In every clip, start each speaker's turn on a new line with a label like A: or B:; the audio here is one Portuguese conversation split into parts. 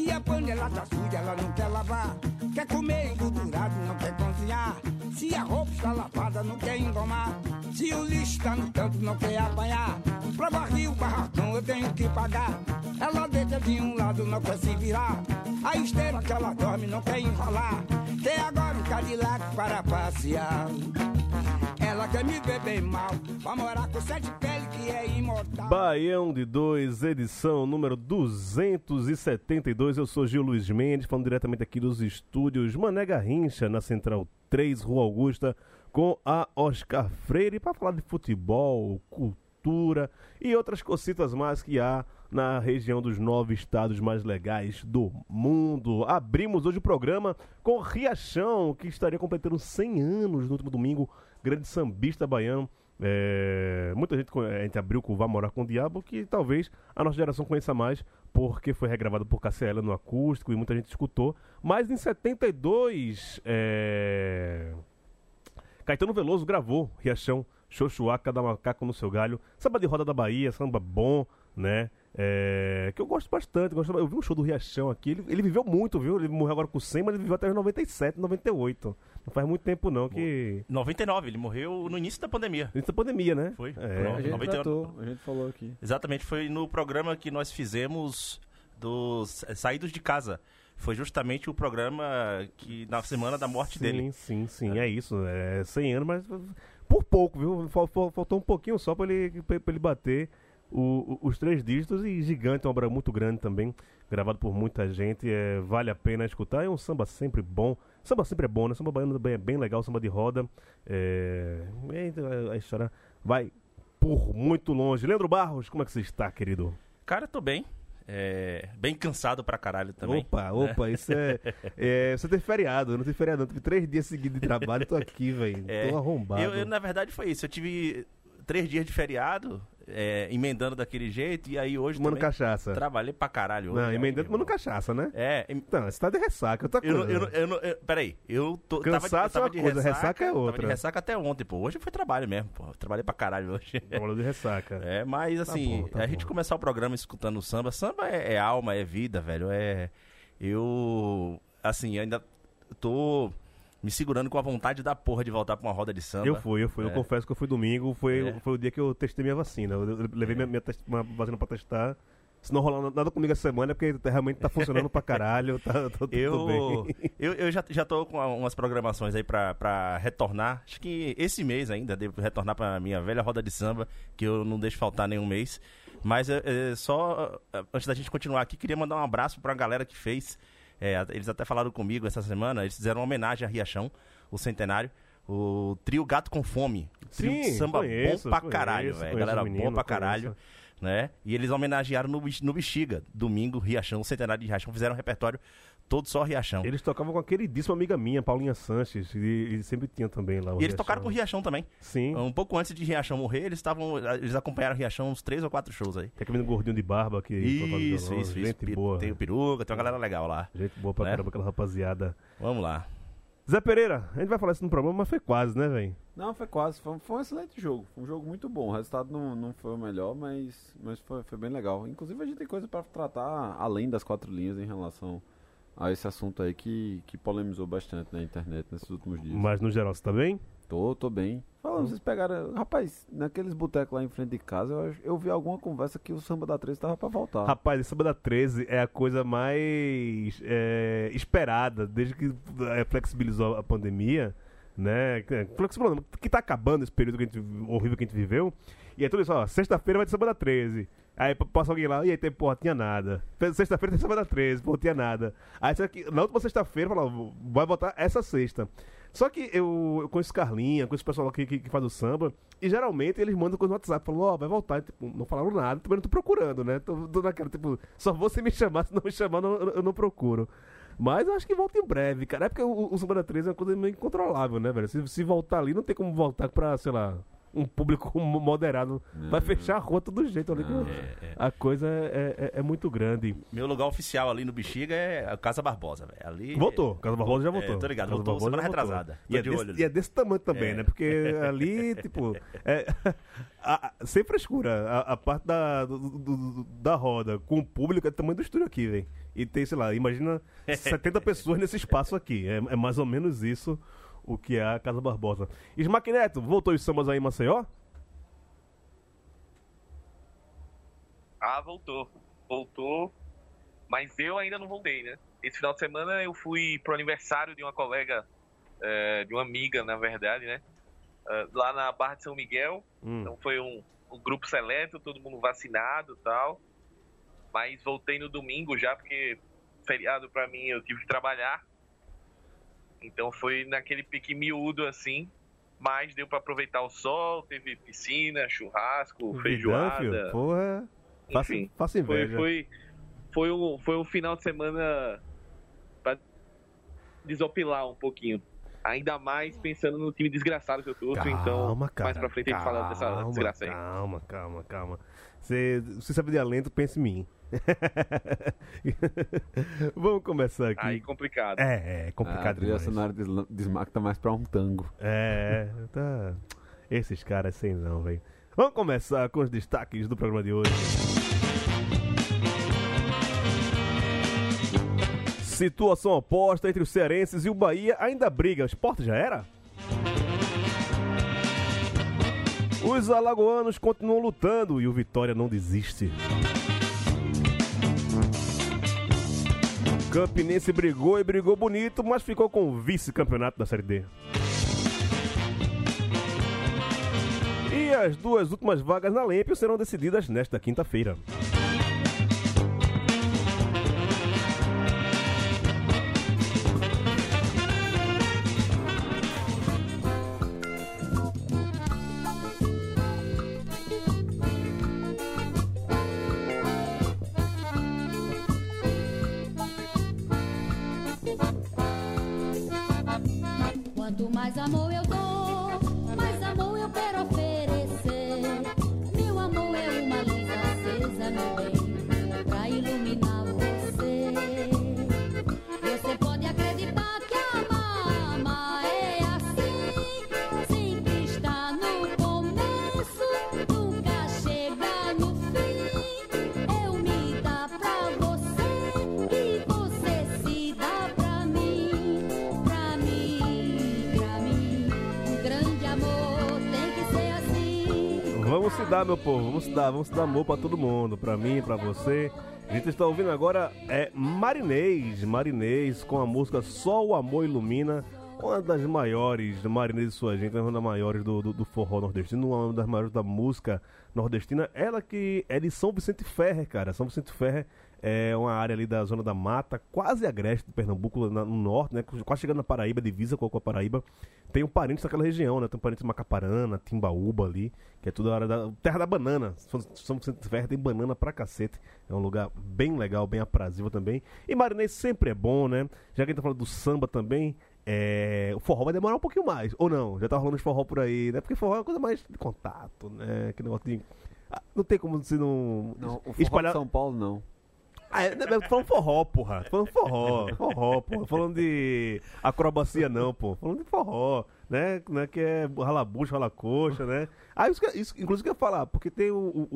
A: Se
B: a panela tá suja, ela não quer lavar. Quer comer engordurado, não quer cozinhar. Se a roupa está lavada, não quer engomar. Se o lixo tá no canto, não quer apanhar. Pra o barracão, eu tenho que pagar. Ela deita de um lado, não quer se virar. A esteira que ela dorme, não quer enrolar. Tem agora um Cadillac para passear. Ela quer me ver bem mal, pra morar com sete imortal.
C: Baião de 2, edição número 272. Eu sou Gil Luiz Mendes, falando diretamente aqui dos estúdios Mané Garrincha, na Central 3, Rua Augusta, com a Oscar Freire, para falar de futebol, cultura e outras cositas mais que há na região dos nove estados mais legais do mundo. Abrimos hoje o programa com Riachão, que estaria completando 100 anos no último domingo, grande sambista baiano. É, muita gente, a gente abriu com Vá Morar com o Diabo, que talvez a nossa geração conheça mais, porque foi regravado por KCL no acústico e muita gente escutou. Mas em 72, é, Caetano Veloso gravou Riachão, Xoxuaca da Macaco no seu galho, samba de roda da Bahia, samba bom, né? É, que eu gosto bastante. Gosto, eu vi um show do Riachão aqui, ele, ele viveu muito, viu? Ele morreu agora com 100, mas ele viveu até os 97, 98. Não faz muito tempo não que...
D: 99, ele morreu no início da pandemia.
C: Antes da pandemia, né?
D: Foi.
C: É.
E: A gente
D: 91.
E: tratou, a gente falou aqui.
D: Exatamente, foi no programa que nós fizemos dos eh, Saídos de Casa. Foi justamente o programa que na semana da morte
C: sim,
D: dele.
C: Sim, sim, é isso. É 100 anos, mas por pouco, viu? Fal- fal- Faltou um pouquinho só pra ele, pra ele bater o- os três dígitos. E Gigante é uma obra muito grande também, gravado por muita gente. É, vale a pena escutar. É um samba sempre bom. Samba sempre é bom, né? Samba baiano também é bem legal, samba de roda. É, é, a história vai por muito longe. Leandro Barros, como é que você está, querido?
D: Cara, tô bem. É, bem cansado pra caralho também.
C: Opa, opa, isso é, é. Você tem feriado, eu não tenho feriado, não. Tive três dias seguidos de trabalho, tô aqui, velho.
D: É,
C: tô arrombado.
D: Eu, eu, na verdade, foi isso. Eu tive três dias de feriado, é, emendando daquele jeito, e aí hoje também
C: cachaça.
D: trabalhei pra caralho. hoje,
C: Não, emendando
D: irmão.
C: cachaça, né?
D: É, em-
C: Então, você tá de ressaca, outra
D: Eu, não- eu, não- eu, não- eu- peraí, eu tô, tava, de-
C: Cansaço
D: eu tava
C: é uma
D: de
C: coisa,
D: ressaca,
C: ressaca é
D: Tava
C: outra.
D: de ressaca até ontem, pô. Hoje foi trabalho mesmo, pô. Trabalhei pra caralho hoje.
C: Falando de ressaca.
D: É, mas assim,
C: bom, tá
D: a gente
C: bom.
D: começar o programa escutando o samba. Samba é, é alma, é vida, velho. É. Eu. Assim, ainda tô me segurando com a vontade da porra de voltar pra uma roda de samba.
C: Eu fui, eu fui. Eu
D: É.
C: confesso que eu fui domingo. Foi,
D: É.
C: foi o dia que eu testei minha vacina. Eu, eu levei minha, minha test- uma vacina pra testar. Se não rolar nada comigo essa semana, é porque realmente tá funcionando pra caralho. Tá, tá tudo
D: Eu,
C: bem.
D: eu, eu já, já tô com umas programações aí pra, pra retornar. Acho que esse mês ainda devo retornar pra minha velha roda de samba, que eu não deixo faltar nenhum mês. Mas é, é, só é, antes da gente continuar aqui, queria mandar um abraço pra galera que fez. É, eles até falaram comigo essa semana, eles fizeram uma homenagem a Riachão, o centenário. O trio Gato com Fome. Trio de
C: Sim,
D: samba
C: conheço,
D: bom pra
C: conheço,
D: caralho, velho. Galera
C: menino,
D: boa pra
C: conheço.
D: caralho né? E eles homenagearam no, no Bexiga, domingo, Riachão, o centenário de Riachão, fizeram um repertório todo só Riachão.
C: Eles tocavam com a queridíssima amiga minha, Paulinha Sanches. E, e sempre tinha também lá o
D: E eles
C: Riachão.
D: tocaram com o Riachão também.
C: Sim.
D: Um pouco antes de Riachão morrer, eles estavam. Eles acompanharam o Riachão uns três ou quatro shows aí.
C: Tem aquele menino gordinho de barba que
D: Isso,
C: violão,
D: isso,
C: Gente
D: isso.
C: boa.
D: Tem o peruca, tem uma galera legal lá.
C: Gente boa pra
D: né?
C: caramba, aquela rapaziada.
D: Vamos lá.
C: Zé Pereira, a gente vai falar isso no programa, mas foi quase, né, velho?
E: Não, foi quase. Foi, foi um excelente jogo. Foi um jogo muito bom. O resultado não, não foi o melhor, mas, mas foi, foi bem legal. Inclusive, a gente tem coisa pra tratar além das quatro linhas em relação a esse assunto aí que, que polemizou bastante na internet nesses últimos dias.
C: Mas no geral, você tá bem?
E: Tô, tô bem. Falando, vocês pegaram. Rapaz, naqueles botecos lá em frente de casa, eu, eu vi alguma conversa que o samba da 13 tava pra voltar.
C: Rapaz, esse Samba da 13 é a coisa mais é, esperada desde que é, flexibilizou a pandemia, né? Flexibilizou, que tá acabando esse período que a gente, horrível que a gente viveu. E é tudo isso, ó, sexta-feira vai ter Samba da 13. Aí passa alguém lá, e aí tem, porra, tinha nada. Fe- Sexta-feira tem semana 13, pô, tinha nada. Aí que na última sexta-feira, fala, vai botar essa sexta. Só que eu, eu conheço Carlinha, conheço o pessoal aqui que, que faz o samba, e geralmente eles mandam coisa no WhatsApp, falam, ó, vai voltar, e, tipo, não falaram nada, também não tô procurando, né? Tô, tô naquela, tipo, só vou se me chamar, se não me chamar, não- eu não procuro. Mas eu acho que volta em breve, cara. É porque o, o Semana 13 é uma coisa meio incontrolável, né, velho? Se, se voltar ali, não tem como voltar pra, sei lá, um público mo- moderado. Vai fechar a rua todo jeito ali. que A coisa é, é- é muito grande.
D: Meu lugar oficial ali no Bexiga é a Casa Barbosa, velho. Ali.
C: Voltou, Casa Barbosa já
D: É,
C: voltou.
D: tô ligado,
C: Casa
D: voltou
C: Barbosa
D: semana retrasada.
C: E é,
D: de olho
C: desse,
D: ali.
C: e é desse tamanho também,
D: É.
C: né? Porque ali, tipo, é, a- a- sem frescura, a, a parte da, do- do- da roda com o público é do tamanho do estúdio aqui, velho. E tem, sei lá, imagina 70 pessoas nesse espaço aqui. É, é mais ou menos isso o que é a Casa Barbosa. Smack Neto, voltou os sambas aí em Maceió?
F: Ah, voltou. Voltou. Mas eu ainda não voltei, né? Esse final de semana eu fui pro aniversário de uma colega, eh, de uma amiga, na verdade, né? Eh, lá na Barra de São Miguel.
C: Hum.
F: Então foi um, um grupo seleto, todo mundo vacinado e tal. Mas voltei no domingo já, porque feriado pra mim eu tive que trabalhar. Então foi naquele pique miúdo assim. Mas deu pra aproveitar o sol, teve piscina, churrasco,
C: Vidão,
F: feijoada.
C: filho. Porra. Faça,
F: Enfim,
C: faça
F: Foi,
C: inveja.
F: foi, foi, um, foi um final de semana pra desopilar um pouquinho. Ainda mais pensando no time desgraçado que eu torço, então
C: Calma, cara.
F: mais pra frente a gente fala dessa
C: Calma,
F: desgraça aí.
C: Calma, calma, calma. Você, você sabe de alento, pense em mim. Vamos começar aqui.
F: Aí complicado.
C: É, é
E: a
C: complicado
E: trilha sonora de, Sla- de Smack tá mais pra um tango.
C: É, tá. Esses caras sem não, velho. Vamos começar com os destaques do programa de hoje. Situação oposta entre os cearenses e o Bahia ainda briga. O esporte já era? Os alagoanos continuam lutando e o Vitória não desiste. Campinense brigou e brigou bonito, mas ficou com o vice-campeonato da Série D. E as duas últimas vagas na Lempio serão decididas nesta quinta-feira. Vamos se dar, meu povo, vamos se dar, vamos se dar amor pra todo mundo, pra mim, pra você. A gente está ouvindo agora é Marinês, Marinês com a música Só o Amor Ilumina, uma das maiores, Marinês e sua gente, uma das maiores do, do, do forró nordestino, uma das maiores da música nordestina. Ela que é de São Vicente Ferrer, cara. São Vicente Ferrer é uma área ali da zona da mata, quase agreste do Pernambuco, na- no norte, né? Quase chegando na Paraíba, divisa com a Paraíba. Tem um parente naquela região, né? Tem um parente em Macaparana, Timbaúba ali, que é toda a área da. Terra da banana. São Vicente Ferrer tem banana pra cacete. É um lugar bem legal, bem aprazível também. E Marinês sempre é bom, né? Já que a gente tá falando do samba também, é, o forró vai demorar um pouquinho mais. Ou não, já tá rolando os forró por aí, né? Porque forró é uma coisa mais de contato, né? Que negócio de. Ah, Não tem como se não.
E: Não, o forró
C: espalhar-
E: de São Paulo não.
C: Ah, é, eu tô falando forró, porra. Tô falando forró, forró, porra. Falando de acrobacia, não, pô. Falando de forró, né? né? Que é rala bucha, rala coxa, né? Ah, isso, que- isso inclusive eu ia falar, porque tem o, o-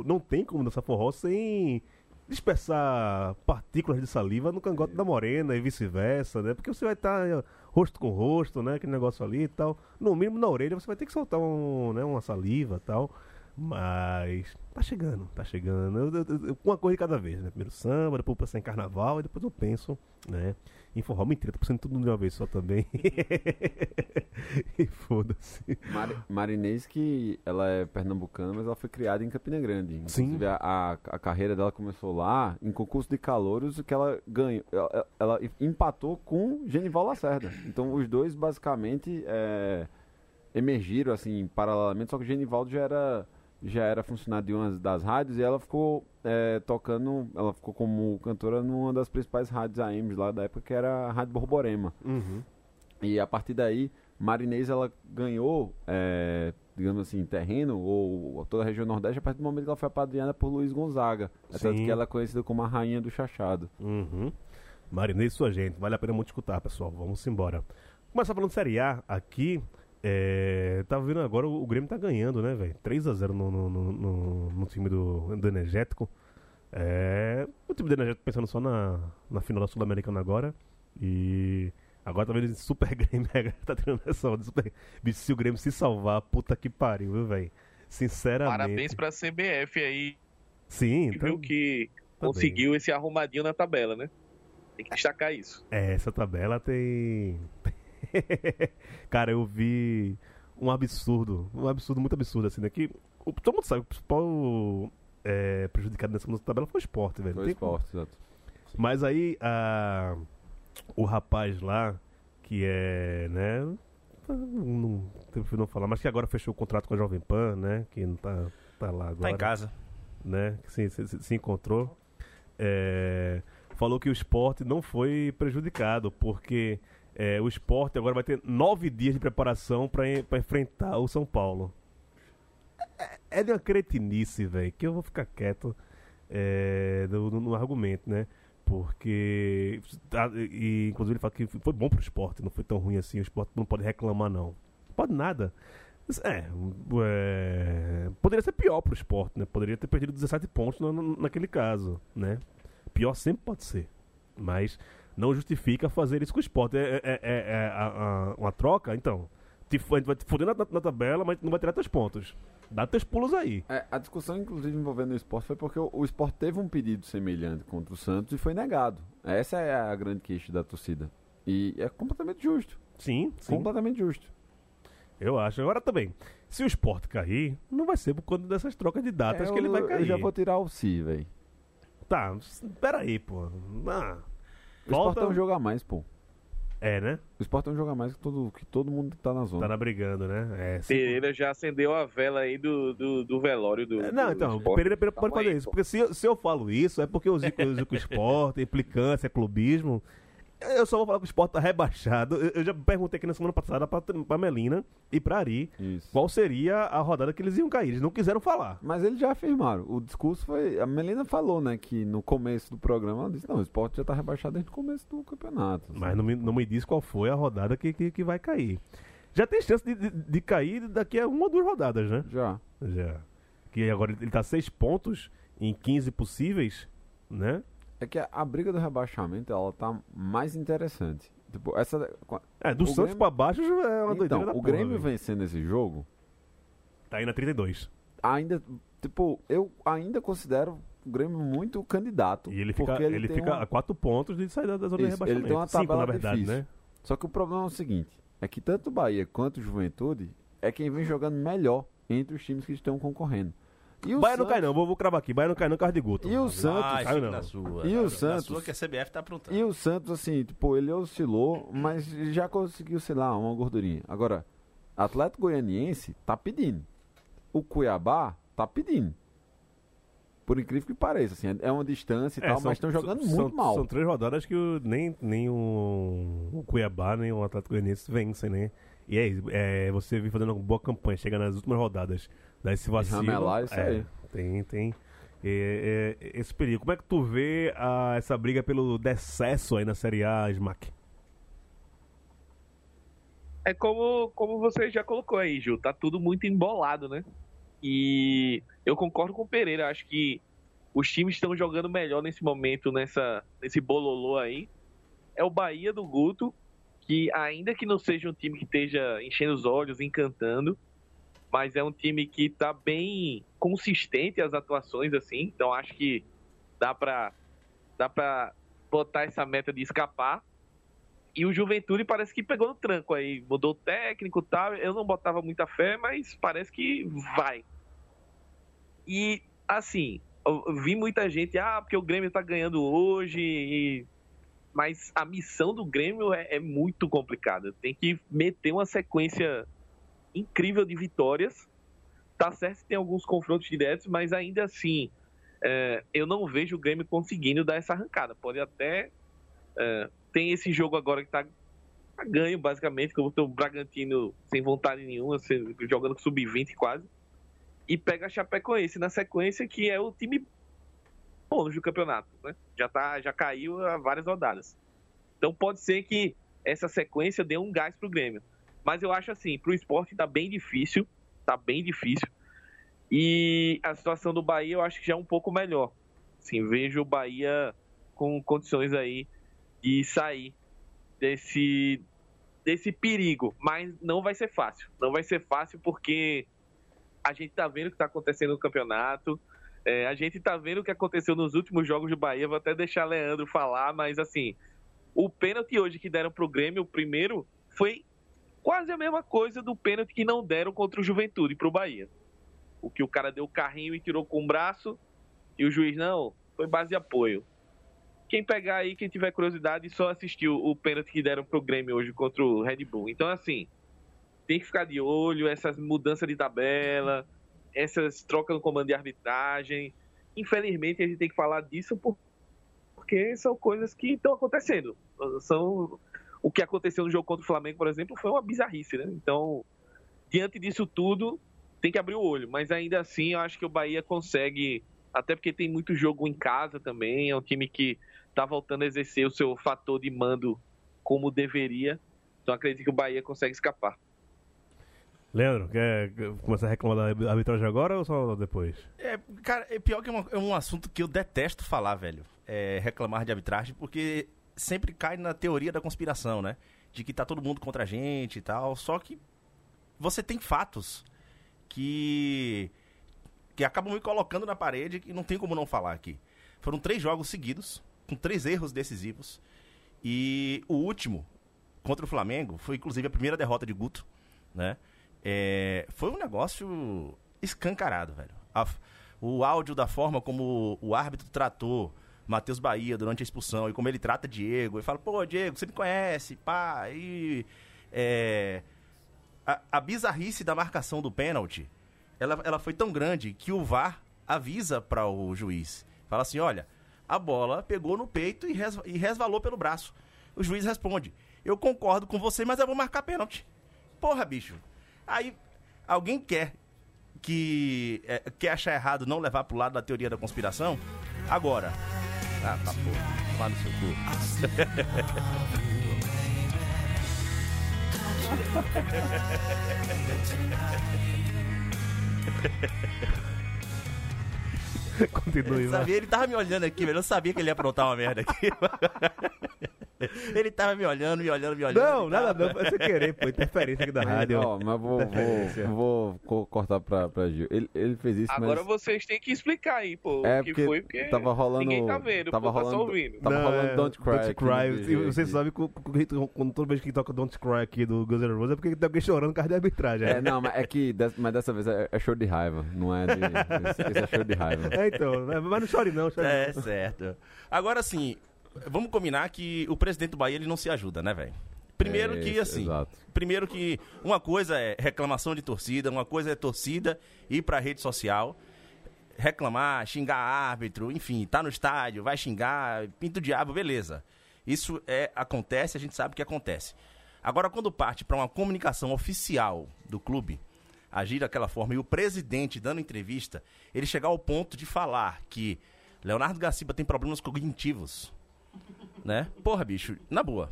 C: o- Não tem como dançar forró sem dispersar partículas de saliva no cangote da morena e vice-versa, né? Porque você vai estar rosto com rosto, né? Aquele negócio ali e tal. No mínimo na orelha você vai ter que soltar um, né? uma saliva e tal. Mas tá chegando, tá chegando. Eu, eu- eu- uma coisa de cada vez, né? Primeiro samba, depois pensar em carnaval e depois eu penso, né? Em forró. Mentira, tô pensando tudo de uma vez só também. e foda-se.
E: Mari, Marinês que ela é pernambucana, mas ela foi criada em Campina Grande. Inclusive, a, a, a carreira dela começou lá em concurso de calouros que ela ganhou. Ela, ela empatou com Genival Lacerda. Então os dois basicamente é, emergiram assim paralelamente, só que o Genivaldo já era já era funcionário de uma das rádios e ela ficou é, tocando, ela ficou como cantora numa das principais rádios AMs lá da época, que era a Rádio Borborema.
C: Uhum.
E: E a partir daí, Marinês ela ganhou, é, digamos assim, terreno, ou toda a região Nordeste, a partir do momento que ela foi apadrinhada por Luiz Gonzaga. É tanto que ela é conhecida como a rainha do chachado.
C: Uhum. Marinei sua gente, vale a pena muito escutar, pessoal. Vamos embora. Começar falando Série A aqui. É, tá vendo agora o, Grêmio tá ganhando, né, velho? 3x0 no, no, no, no- time do, do Energético. É, o time do Energético pensando só na, na final da Sul-Americana agora. E agora tá vendo esse Super Grêmio. tá tirando essa onda. Super... Bicho, se o Grêmio se salvar, puta que pariu, viu, velho? Sinceramente.
F: Parabéns pra CBF aí,
C: Sim, então,
F: viu que
C: tá
F: conseguiu esse arrumadinho na tabela, né? Tem que destacar isso.
C: É, essa tabela tem. Cara, eu vi um absurdo, um absurdo muito absurdo, assim, né? Que o, todo mundo sabe que o principal é, prejudicado nessa mudança de tabela foi o esporte, velho.
E: Foi
C: como.
E: esporte, exato.
C: Mas aí, a, o rapaz lá, que é, né? Não, não, prefiro não falar, mas que agora fechou o contrato com a Jovem Pan, né? Que não tá, tá lá agora
D: Tá em casa.
C: né, que se, se- se encontrou, é, falou que o esporte não foi prejudicado, porque é, o esporte agora vai ter nove dias de preparação para enfrentar o São Paulo. É, é de uma cretinice, velho, que eu vou ficar quieto é, no, no- no argumento, né? Porque. ah, E, inclusive ele fala que foi bom pro esporte, não foi tão ruim assim. O esporte não pode reclamar, não. Não pode nada. É, é, poderia ser pior pro esporte, né? Poderia ter perdido 17 pontos na- na- naquele caso, né? Pior sempre pode ser. Mas não justifica fazer isso com o esporte. É, é- é- é a- a- uma troca, então. A gente vai te foder na, na- tabela, mas não vai tirar teus pontos. Dá teus pulos aí.
E: É, a discussão, inclusive, envolvendo o esporte foi porque o, o esporte teve um pedido semelhante contra o Santos e foi negado. Essa é a grande queixa da torcida. E é completamente justo.
C: Sim, sim.
E: Completamente justo.
C: Eu acho. Agora também, se o esporte cair, não vai ser por conta dessas trocas de datas
E: É,
C: que ele vai cair.
E: Eu já vou tirar o si, velho.
C: Tá, peraí, pô. Ah,
E: O
C: Volta-
E: esporte é um jogo a mais, pô.
C: é, né?
E: O esporte é um jogo a mais que todo, que todo mundo tá na zona.
C: Tá na brigando, né? É, se-
F: Pereira já acendeu a vela aí do, do, do velório do.
C: É, Não,
F: do
C: então, o
F: esporte.
C: Pereira, Pereira pode
F: Calma
C: fazer
F: aí,
C: isso.
F: pô.
C: Porque se eu, se eu falo isso, é porque o Zico, o Zico Esporte, implicância, clubismo. Eu só vou falar que o esporte tá rebaixado. Eu, eu já perguntei aqui na semana passada pra, pra Melina e pra Ari
E: Isso.
C: qual seria a rodada que eles iam cair. Eles não quiseram falar.
E: Mas eles já afirmaram. O discurso foi. A Melina falou, né, que no começo do programa ela disse: não, o esporte já tá rebaixado desde o começo do campeonato. assim.
C: Mas não me, não me diz qual foi a rodada que, que, que vai cair. Já tem chance de, de, de cair daqui a uma ou duas rodadas, né?
E: Já.
C: Já. Que agora ele tá seis pontos em 15 possíveis, né?
E: É que a, a briga do rebaixamento ela tá mais interessante. Tipo, essa.
C: É, do Santos
E: Grêmio-
C: pra baixo é uma doideira
E: Então,
C: da
E: o
C: porra,
E: Grêmio
C: velho.
E: vencendo esse jogo,
C: Tá aí na 32.
E: ainda. Tipo, eu ainda considero o Grêmio muito candidato.
C: E ele fica, ele
E: tem
C: fica
E: uma-
C: a quatro pontos de sair da zona de
E: Isso, ele
C: rebaixamento.
E: tem uma
C: Cinco,
E: tabela
C: na verdade,
E: difícil.
C: né?
E: Só que o problema é o seguinte: é que tanto o Bahia quanto o Juventude é quem vem jogando melhor entre os times que estão concorrendo. E o
C: Bahia não
E: Santos-
C: cai não, vou, vou cravar aqui. Bahia não cai não, carro de Guto.
E: E o Santos.
D: Ah,
C: caiu
D: fique
C: não.
D: na sua.
E: E o
D: Na
E: Santos?
D: sua que a CBF tá aprontando.
E: E o Santos, assim, tipo, ele oscilou, mas já conseguiu, sei lá, uma gordurinha. Agora, Atlético Goianiense tá pedindo. O Cuiabá tá pedindo. Por incrível que pareça, assim, é uma distância e
C: É,
E: tal,
C: são-
E: mas estão jogando
C: são-
E: muito mal.
C: São três rodadas que o- nem, nem o, o Cuiabá, nem o Atlético Goianiense vencem, né? E é isso, é, você vem fazendo uma boa campanha, chega nas últimas rodadas, daí se vacila.
E: ramelar, isso
C: é,
E: aí.
C: Tem, tem é, é, esse perigo. Como é que tu vê a, essa briga pelo decesso aí na Série A, Smack?
F: É como, como você já colocou aí, Ju, tá tudo muito embolado, né? E eu concordo com o Pereira, acho que os times estão jogando melhor nesse momento, nessa, nesse bololô aí. É o Bahia do Guto, que ainda que não seja um time que esteja enchendo os olhos, encantando, mas é um time que tá bem consistente as atuações, assim, então acho que dá pra, dá pra botar essa meta de escapar. E o Juventude parece que pegou no tranco aí, mudou o técnico e tal. Eu não botava muita fé, mas parece que vai. E, assim, vi muita gente, ah, porque o Grêmio tá ganhando hoje, e- mas a missão do Grêmio é, é muito complicada. Tem que meter uma sequência incrível de vitórias. Tá certo que tem alguns confrontos diretos, mas ainda assim, é, eu não vejo o Grêmio conseguindo dar essa arrancada. Pode até. é, tem esse jogo agora que tá, tá ganho, basicamente, que o Bragantino sem vontade nenhuma, jogando com sub-20 quase. E pega a Chapecoense na sequência, que é o time bônus do campeonato, né? Já, tá, já caiu há várias rodadas. Então pode ser que essa sequência dê um gás pro Grêmio. Mas eu acho assim, pro esporte tá bem difícil, tá bem difícil. E a situação do Bahia eu acho que já é um pouco melhor. Assim, vejo o Bahia com condições aí de sair desse desse perigo, mas não vai ser fácil. Não vai ser fácil porque a gente tá vendo o que tá acontecendo no campeonato. É, a gente tá vendo o que aconteceu nos últimos jogos do Bahia. Vou até deixar Leandro falar, mas assim, o pênalti hoje que deram pro Grêmio, o primeiro, foi quase a mesma coisa do pênalti que não deram contra o Juventude pro Bahia. O que o cara deu o carrinho e tirou com o braço, e o juiz, não, foi base de apoio. Quem pegar aí, quem tiver curiosidade, só assistiu o pênalti que deram pro Grêmio hoje contra o Red Bull. Então, assim, tem que ficar de olho, essas mudanças de tabela, essas trocas no comando de arbitragem. Infelizmente, a gente tem que falar disso por- porque são coisas que estão acontecendo. São o que aconteceu no jogo contra o Flamengo, por exemplo, foi uma bizarrice, né? Então, diante disso tudo, tem que abrir o olho. Mas ainda assim, eu acho que o Bahia consegue, até porque tem muito jogo em casa também, é um time que tá voltando a exercer o seu fator de mando como deveria. Então, acredito que o Bahia consegue escapar.
C: Leandro, quer começar a reclamar da arbitragem agora ou só depois?
D: É, cara, é pior que é, uma- é um assunto que eu detesto falar, velho. É reclamar de arbitragem, porque sempre cai na teoria da conspiração, né? De que tá todo mundo contra a gente e tal. Só que você tem fatos que. que acabam me colocando na parede que não tem como não falar aqui. Foram três jogos seguidos, com três erros decisivos. E o último, contra o Flamengo, foi inclusive a primeira derrota de Guto, né? É, foi um negócio escancarado, velho. A o áudio da forma como o árbitro tratou Matheus Bahia durante a expulsão e como ele trata Diego. Ele fala, pô, Diego, você me conhece, pá. E é, a, a bizarrice da marcação do pênalti, ela, ela foi tão grande que o VAR avisa para o juiz. Fala assim, olha, a bola pegou no peito e, res- e resvalou pelo braço. O juiz responde, eu concordo com você, mas eu vou marcar pênalti. Porra, bicho. Aí, alguém quer que é, quer achar errado não levar pro lado da teoria da conspiração? Agora. Ah, tá porra. Lá no seu cu.
C: Continue,
D: Eu sabia, ele tava me olhando aqui, velho. Eu sabia que ele ia aprontar uma merda aqui. ele tava me olhando, me olhando, me olhando.
C: Não, nada não, foi sem querer, pô, interferência aqui da rádio.
E: Ó, mas vou, vou, vou co- cortar pra, pra Gil. Ele, ele fez isso,
F: Agora
E: mas...
F: vocês têm que explicar aí, pô,
E: É,
F: o que
E: porque
F: foi, porque
E: tava rolando-
F: ninguém tá vendo,
E: tava
F: pô, tá só
E: rolando-
F: ouvindo.
E: Tava rolando Don't Cry
C: Don't Cry. E você
E: aqui.
C: sabe que quando, toda vez que toca Don't Cry aqui do Guns N' Roses é porque tem alguém chorando por causa de arbitragem.
E: É, não, mas é que des- mas dessa vez é, é show de raiva, não é de. Esse, esse é show de raiva.
C: É, então, né? mas não chore não, chore
D: É,
C: não.
D: certo. Agora sim, vamos combinar que o presidente do Bahia ele não se ajuda, né, velho? Primeiro
E: É,
D: que assim,
E: exato.
D: primeiro que uma coisa é reclamação de torcida, uma coisa é torcida ir pra rede social, reclamar, xingar árbitro, enfim, tá no estádio, vai xingar, pinta o diabo, beleza. Isso é acontece, a gente sabe que acontece. Agora quando parte pra uma comunicação oficial do clube, agir daquela forma e o presidente dando entrevista, ele chegar ao ponto de falar que Leonardo Gaciba tem problemas cognitivos, né? Porra, bicho, na boa.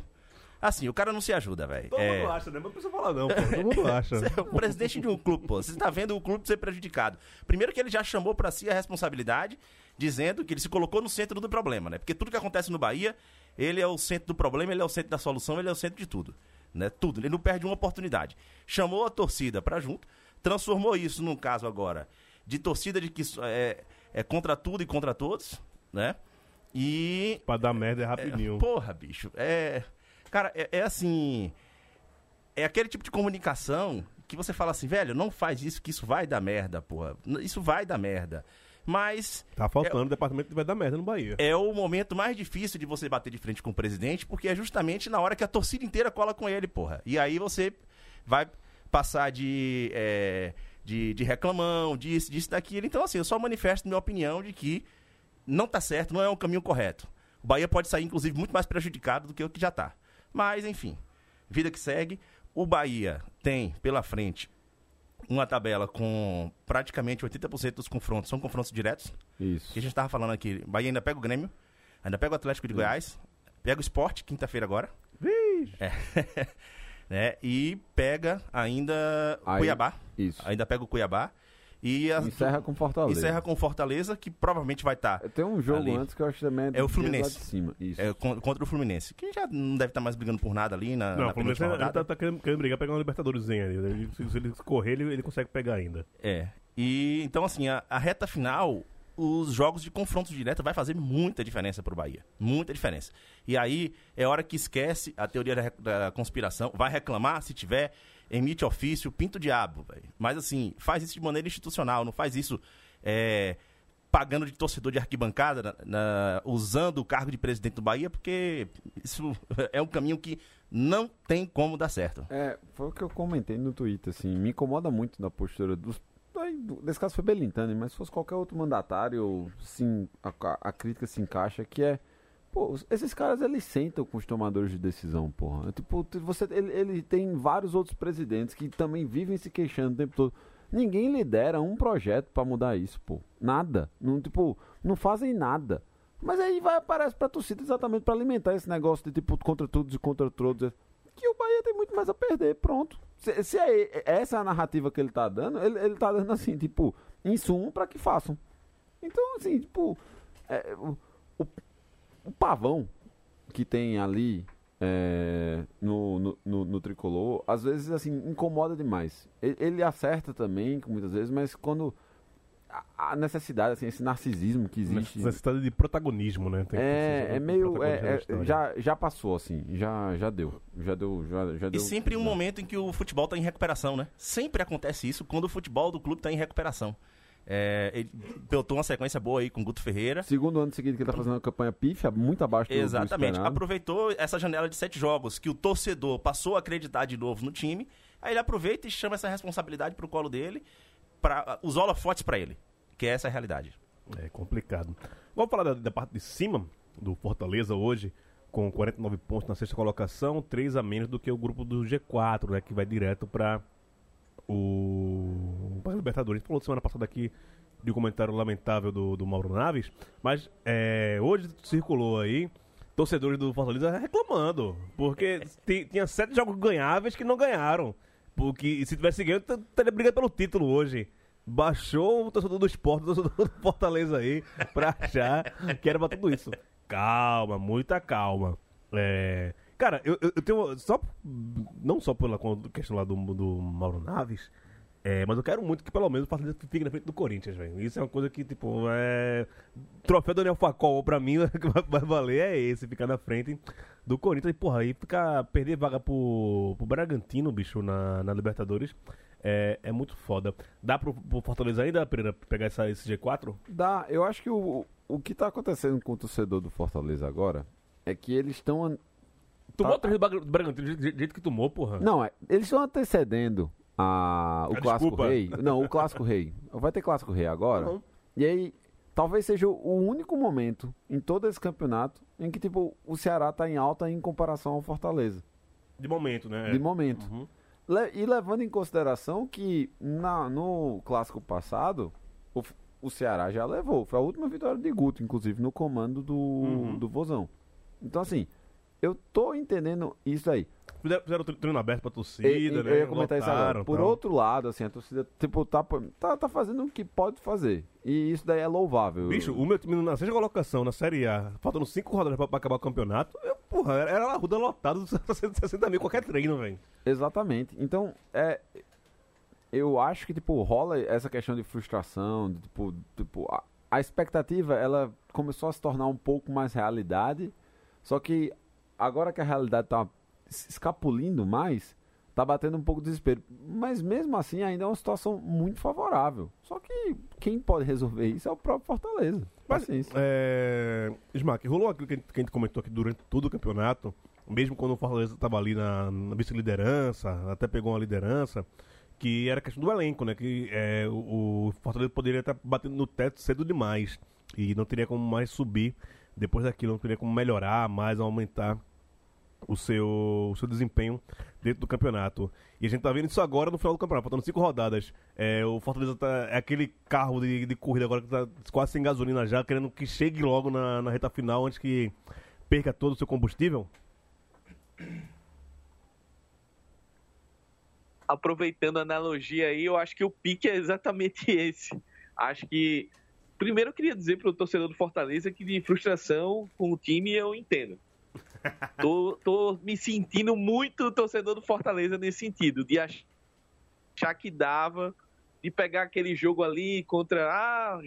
D: Assim, o cara não se ajuda, velho.
C: Todo
D: É,
C: mundo acha, né? Não precisa falar não, pô. Todo mundo acha.
D: você é o presidente de um clube, pô. Você tá vendo o clube ser prejudicado. Primeiro que ele já chamou pra si a responsabilidade, dizendo que ele se colocou no centro do problema, né? Porque tudo que acontece no Bahia, ele é o centro do problema, ele é o centro da solução, ele é o centro de tudo. Né? Tudo. Ele não perde uma oportunidade. Chamou a torcida pra junto, transformou isso num caso agora de torcida de que é, é contra tudo e contra todos, né? E.
C: Pra dar merda é rapidinho.
D: Porra, bicho. É. Cara, é, é assim. É aquele tipo de comunicação que você fala assim, velho, não faz isso que isso vai dar merda, porra. Isso vai dar merda. Mas
C: Tá faltando o departamento que vai dar merda no Bahia.
D: é o momento mais difícil de você bater de frente com o presidente, porque é justamente na hora que a torcida inteira cola com ele, porra. E aí você vai passar de, é, de, de reclamão, disso, disso, daquilo. Então, assim, eu só manifesto minha opinião de que não tá certo, não é um caminho correto. O Bahia pode sair, inclusive, muito mais prejudicado do que o que já tá. Mas, enfim, vida que segue. O Bahia tem pela frente uma tabela com praticamente 80% dos confrontos são confrontos diretos.
E: Isso.
D: Que a gente tava falando aqui. O Bahia ainda pega o Grêmio, ainda pega o Atlético de Goiás, pega o Sport, quinta-feira agora. É. né? E pega ainda o
E: Aí-
D: Cuiabá.
E: Isso.
D: Ainda pega o Cuiabá. E a-
E: Encerra com Fortaleza.
D: encerra com Fortaleza, que provavelmente vai estar
E: Tem um jogo
D: Ali.
E: antes que eu acho também
D: É o Fluminense.
E: de cima. Isso.
D: é, con- contra o Fluminense. Que já não deve estar mais brigando por nada ali na,
C: Não,
D: na
C: o Fluminense ele
D: rodada.
C: tá, tá querendo, querendo brigar, pegar uma Libertadores ali. Ele- se, se ele correr, ele, ele consegue pegar ainda.
D: É. E então, assim, a, a reta final, os jogos de confronto direto vai fazer muita diferença pro Bahia. Muita diferença. E aí é hora que esquece a teoria da, da conspiração, vai reclamar se tiver, emite ofício, pinta o diabo, velho. Mas assim, faz isso de maneira institucional, não faz isso é, pagando de torcedor de arquibancada, na- na- usando o cargo de presidente do Bahia, porque isso é um caminho que não tem como dar certo.
E: É, foi o que eu comentei no Twitter, assim, me incomoda muito da postura dos. Nesse caso foi Belintani, mas se fosse qualquer outro mandatário, sim, a- a crítica se encaixa, que é. Pô, esses caras eles sentam com os tomadores de decisão, porra. É Tipo, você, ele, ele tem vários outros presidentes que também vivem se queixando o tempo todo. Ninguém lidera um projeto pra mudar isso, pô. Nada. Não, tipo, não fazem nada. Mas aí vai aparece pra torcida exatamente pra alimentar esse negócio de tipo contra todos e contra todos. Que o Bahia tem muito mais a perder, pronto. Se, se é, essa é a narrativa que ele tá dando, ele, ele tá dando assim, tipo, insumo pra que façam. Então, assim, tipo, é, o, o, o pavão que tem ali é, no, no, no, no tricolor, às vezes, assim, incomoda demais. Ele, ele acerta também, muitas vezes, mas quando a, a necessidade, assim, esse narcisismo que existe.
C: Necessidade de protagonismo, né? Tem
E: É, é meio. é- é- já, já passou, assim. Já, já deu. Já deu. Já, já
D: E
E: deu
D: sempre em um momento em que o futebol está em recuperação, né? Sempre acontece isso quando o futebol do clube está em recuperação. É, ele pilotou uma sequência boa aí com o Guto Ferreira.
E: Segundo ano seguido que ele tá fazendo uma campanha pífia, muito abaixo do
D: Exatamente. Aproveitou essa janela de sete jogos que o torcedor passou a acreditar de novo no time. Aí ele aproveita e chama essa responsabilidade pro colo dele, para os holofotes para ele. Que é essa a realidade.
C: É complicado. Vamos falar da, da parte de cima do Fortaleza hoje, com 49 pontos na sexta colocação, 3 a menos do que o grupo do G4, né? Que vai direto para o pra Libertadores. Falou semana passada aqui de um comentário lamentável do, do Mauro Naves, mas é, hoje circulou aí torcedores do Fortaleza reclamando, porque ti- tinha sete jogos ganháveis que não ganharam. Porque se tivesse ganho, estaria brigando pelo título hoje. Baixou o torcedor do esporte, o torcedor do Fortaleza aí, pra achar que era pra tudo isso. Calma, muita calma. É, cara, eu, eu tenho. Só, não só pela questão lá do, do Mauro Naves, é, mas eu quero muito que pelo menos o Fortaleza fique na frente do Corinthians, velho. Isso é uma coisa que, tipo, é. Troféu Daniel Facol, pra mim, o que vai valer é esse, ficar na frente do Corinthians. E, porra, aí ficar. Perder vaga pro, pro Bragantino, bicho, na, na Libertadores. É, é muito foda. Dá pro, pro Fortaleza ainda, Pereira, pegar essa, esse G4?
E: Dá, eu acho que o, o que tá acontecendo com o torcedor do Fortaleza agora é que eles estão.
C: Tomou
E: Tá.
C: três do Braga- do Bragantino do jeito- que tomou, porra.
E: Não, é, eles estão antecedendo a, o
C: A
E: Clássico
C: desculpa.
E: Rei. Não, o Clássico Rei. Vai ter Clássico Rei agora.
C: Uhum.
E: E aí, talvez seja o único momento em todo esse campeonato em que, tipo, o Ceará tá em alta em comparação ao Fortaleza.
C: De momento, né?
E: De momento.
C: Uhum.
E: Le- e levando em consideração que na, no clássico passado, o, o Ceará já levou. Foi a última vitória de Guto, inclusive, no comando do,
C: Uhum.
E: do Vozão. Então, assim, eu tô entendendo isso aí.
C: Fizeram, fizeram tre- treino aberto pra torcida,
E: E-
C: né?
E: eu ia comentar isso agora.
C: Lotaram,
E: Por
C: tal.
E: outro lado, assim, a torcida, tipo, tá, tá, tá fazendo o que pode fazer. E isso daí é louvável.
C: Bicho, o meu time na sexta colocação na Série A, faltando cinco rodadas pra, pra acabar o campeonato, eu, porra, era, era a Ruda lotado dos 60 mil qualquer treino, velho.
E: Exatamente. Então, é. eu acho que, tipo, rola essa questão de frustração, de, tipo, tipo a, a expectativa, ela começou a se tornar um pouco mais realidade, só que agora que a realidade tá es- escapulindo mais, tá batendo um pouco de desespero. Mas mesmo assim, ainda é uma situação muito favorável. Só que quem pode resolver isso é o próprio Fortaleza.
C: Mas,
E: Paciência.
C: é, Smack, rolou aquilo que a gente- comentou aqui durante todo o campeonato, mesmo quando o Fortaleza estava ali na, na vice-liderança, até pegou uma liderança, que era questão do elenco, né? Que é, o, o Fortaleza poderia estar batendo no teto cedo demais e não teria como mais subir depois daquilo, não teria como melhorar mais, aumentar o seu, o seu desempenho dentro do campeonato. E a gente tá vendo isso agora no final do campeonato, faltando cinco rodadas. É, o Fortaleza tá, é aquele carro de, de corrida agora que tá quase sem gasolina já, querendo que chegue logo na, na reta final antes que perca todo o seu combustível.
F: aproveitando a analogia aí, eu acho que o pique é exatamente esse. Acho que. Primeiro eu queria dizer pro torcedor do Fortaleza que de frustração com o time eu entendo. Tô, tô me sentindo muito torcedor do Fortaleza nesse sentido, de ach- achar que dava, de pegar aquele jogo ali contra. Ah,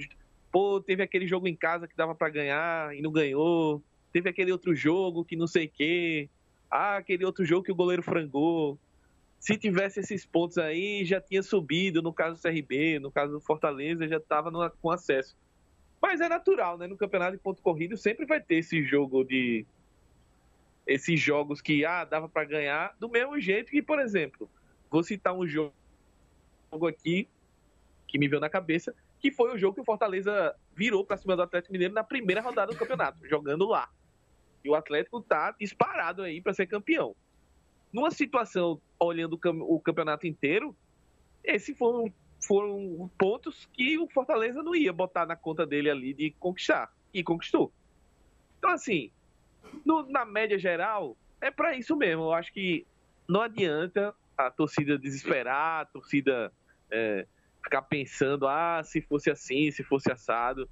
F: pô, teve aquele jogo em casa que dava pra ganhar e não ganhou. Teve aquele outro jogo que não sei o quê. Ah, aquele outro jogo que o goleiro frangou se tivesse esses pontos aí, já tinha subido, no caso do CRB, no caso do Fortaleza, já estava com acesso. Mas é natural, né? No campeonato de ponto corrido sempre vai ter esse jogo de. Esses jogos que, ah, dava para ganhar, do mesmo jeito que, por exemplo, vou citar um jogo aqui que me veio na cabeça, que foi o jogo que o Fortaleza virou para cima do Atlético Mineiro na primeira rodada do campeonato, jogando lá. E o Atlético tá disparado aí para ser campeão numa situação, olhando o cam- o campeonato inteiro, esses foram, foram pontos que o Fortaleza não ia botar na conta dele ali de conquistar. E conquistou. Então, assim, no- na média geral, é para isso mesmo. Eu acho que não adianta a torcida desesperar, a torcida é, ficar pensando, ah, se fosse assim, se fosse assado.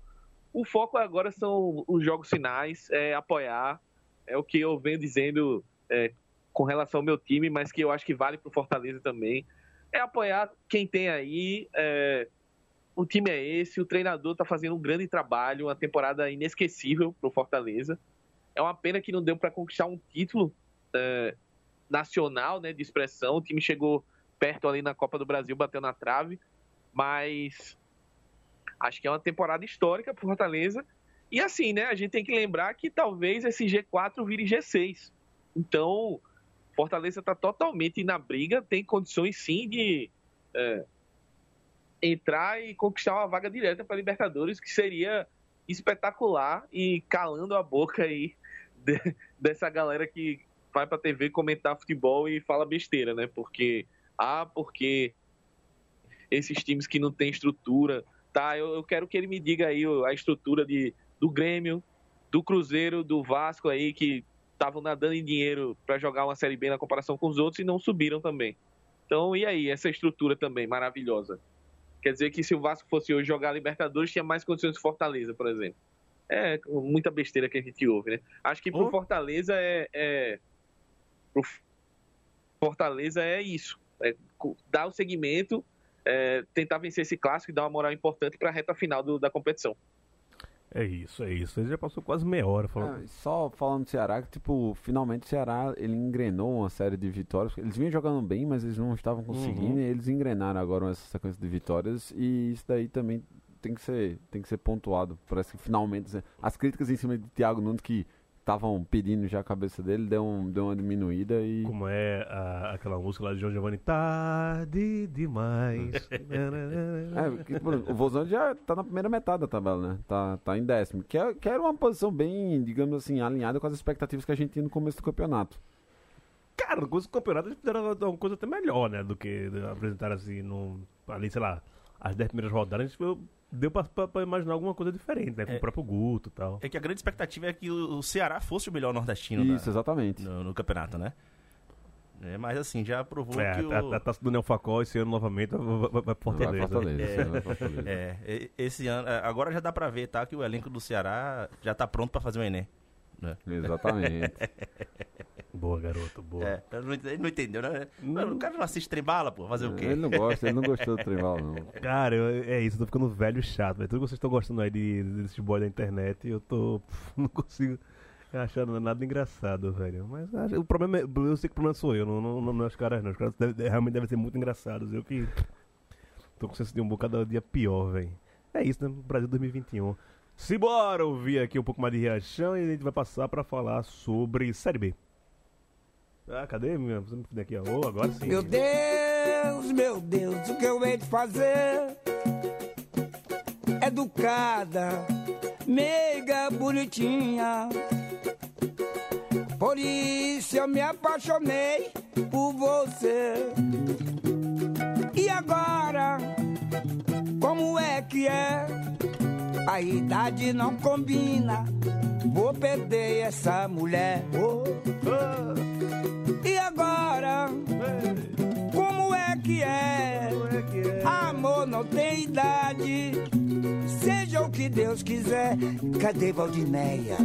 F: O foco agora são os jogos finais, é apoiar. É o que eu venho dizendo é, com relação ao meu time, mas que eu acho que vale para o Fortaleza também. É apoiar quem tem aí. é, o time é esse, o treinador está fazendo um grande trabalho, uma temporada inesquecível para o Fortaleza. É uma pena que não deu para conquistar um título é, nacional né, de expressão. O time chegou perto ali na Copa do Brasil, bateu na trave, mas acho que é uma temporada histórica para Fortaleza. E assim, né? A gente tem que lembrar que talvez esse G4 vire G6. Então, Fortaleza está totalmente na briga, tem condições sim de é, entrar e conquistar uma vaga direta para Libertadores, que seria espetacular e calando a boca aí de- dessa galera que vai para TV comentar futebol e fala besteira, né? Porque ah, porque esses times que não têm estrutura, tá? Eu, eu quero que ele me diga aí a estrutura de, do Grêmio, do Cruzeiro, do Vasco aí que estavam nadando em dinheiro para jogar uma Série B na comparação com os outros e não subiram também. Então, e aí, essa estrutura também maravilhosa? Quer dizer que se o Vasco fosse hoje jogar Libertadores, tinha mais condições de Fortaleza, por exemplo. É muita besteira que a gente ouve, né? Acho que pro
C: Oh.
F: Fortaleza é, é. Pro Fortaleza é isso. É dar o segmento, é, tentar vencer esse clássico e dar uma moral importante para a reta final do- da competição.
C: É isso, é isso. Ele já passou quase meia hora falando.
E: É, só falando do Ceará, que tipo, finalmente o Ceará ele engrenou uma série de vitórias. Eles vinham jogando bem, mas eles não estavam conseguindo.
C: Uhum.
E: E eles engrenaram agora essa sequência de vitórias. E isso daí também tem que ser, tem que ser pontuado. Parece que finalmente as críticas em cima de Thiago Nunes que estavam pedindo já a cabeça dele deu, um, deu uma diminuída e
C: Como é a- aquela música lá de João Giovanni? Tarde demais.
E: É, que, o Vozão já tá na primeira metade da tabela, né? Tá, tá em décimo. Que, é, que era uma posição bem, digamos assim, alinhada com as expectativas que a gente tinha no começo do campeonato.
C: Cara, no começo do campeonato eles fizeram uma coisa até melhor, né? Do que apresentar assim, no, ali, sei lá, as 10 primeiras rodadas, a gente viu- deu pra, pra- pra imaginar alguma coisa diferente, né? Com
D: É.
C: o próprio Guto e tal.
D: É que a grande expectativa é que o Ceará fosse o melhor nordestino
E: Isso,
D: da-
E: exatamente.
D: no, no campeonato, né? É, mas assim, já provou
C: É,
D: que
C: a,
D: o...
C: a taça do Neo Facol esse ano novamente vai, vai, Fortaleza.
E: Vai Fortaleza,
D: É.
E: esse ano vai Fortaleza.
D: É, esse ano, é, agora já dá pra ver, tá? Que o elenco do Ceará já tá pronto pra fazer o Enem.
E: Exatamente.
C: Boa, garoto, boa.
D: É, não ele não entendeu, né? Mano, o cara não assiste trembala, pô. Fazer o quê?
E: Ele não gosta, ele não gostou do trem-bala, não.
C: Cara, eu- é isso, eu tô ficando velho e chato, velho. Tudo que vocês estão gostando aí de, desses boy da internet, eu tô. não consigo achar nada engraçado, velho. Mas acho- o problema é. Eu sei que o problema sou eu, não, não, não é os caras, não. Os caras deve- realmente devem ser muito engraçados. Eu que. Tô com senso de um bocado cada dia pior, velho. É isso, né? Brasil 2021. Simbora ouvir aqui um pouco mais de reação e a gente vai passar pra falar sobre Série B. Ah, cadê? minha- aqui. Ô, agora sim.
B: Meu Deus, meu Deus, o que eu hei de fazer? Educada, meiga, bonitinha. Por isso eu me apaixonei por você. E agora, como é que é? A idade não combina. Vou perder essa mulher. Oh, oh. E agora? Como é que é? Amor não tem idade. Seja o que Deus quiser. Cadê Valdineia?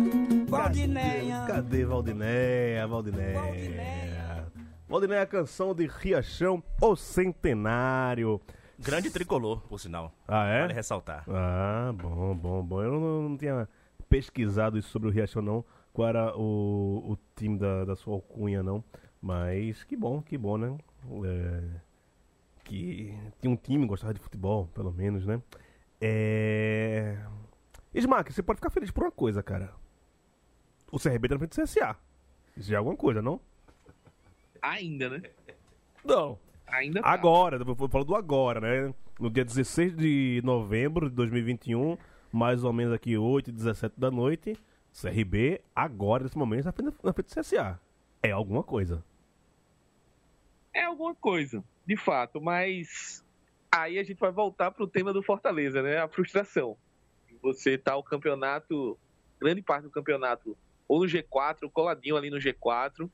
B: Valdineia.
C: Cadê Valdinéia? Valdinéia. Valdinéia, a canção de Riachão, o centenário.
D: Grande tricolor, por sinal.
C: Ah, é?
D: Vale ressaltar.
C: Ah, bom, bom, bom. Eu não, não tinha pesquisado isso sobre o Riachão, não. Qual era o, o time da, da sua alcunha, não. Mas que bom, que bom, né? É, que tinha um time que gostava de futebol, pelo menos, né? É... Smack, você pode ficar feliz por uma coisa, cara. O CRB tá na frente do CSA. Isso já é alguma coisa, não?
F: Ainda, né?
C: Não.
F: Ainda tá.
C: Agora, eu falo do agora, né? No dia 16 de novembro de 2021, mais ou menos aqui 8 e 17 da noite, CRB, agora, nesse momento, na frente, na frente do CSA. É alguma coisa.
F: É alguma coisa, de fato, mas aí a gente vai voltar pro tema do Fortaleza, né? A frustração. Você tá o campeonato, grande parte do campeonato, ou no G4, coladinho ali no G4,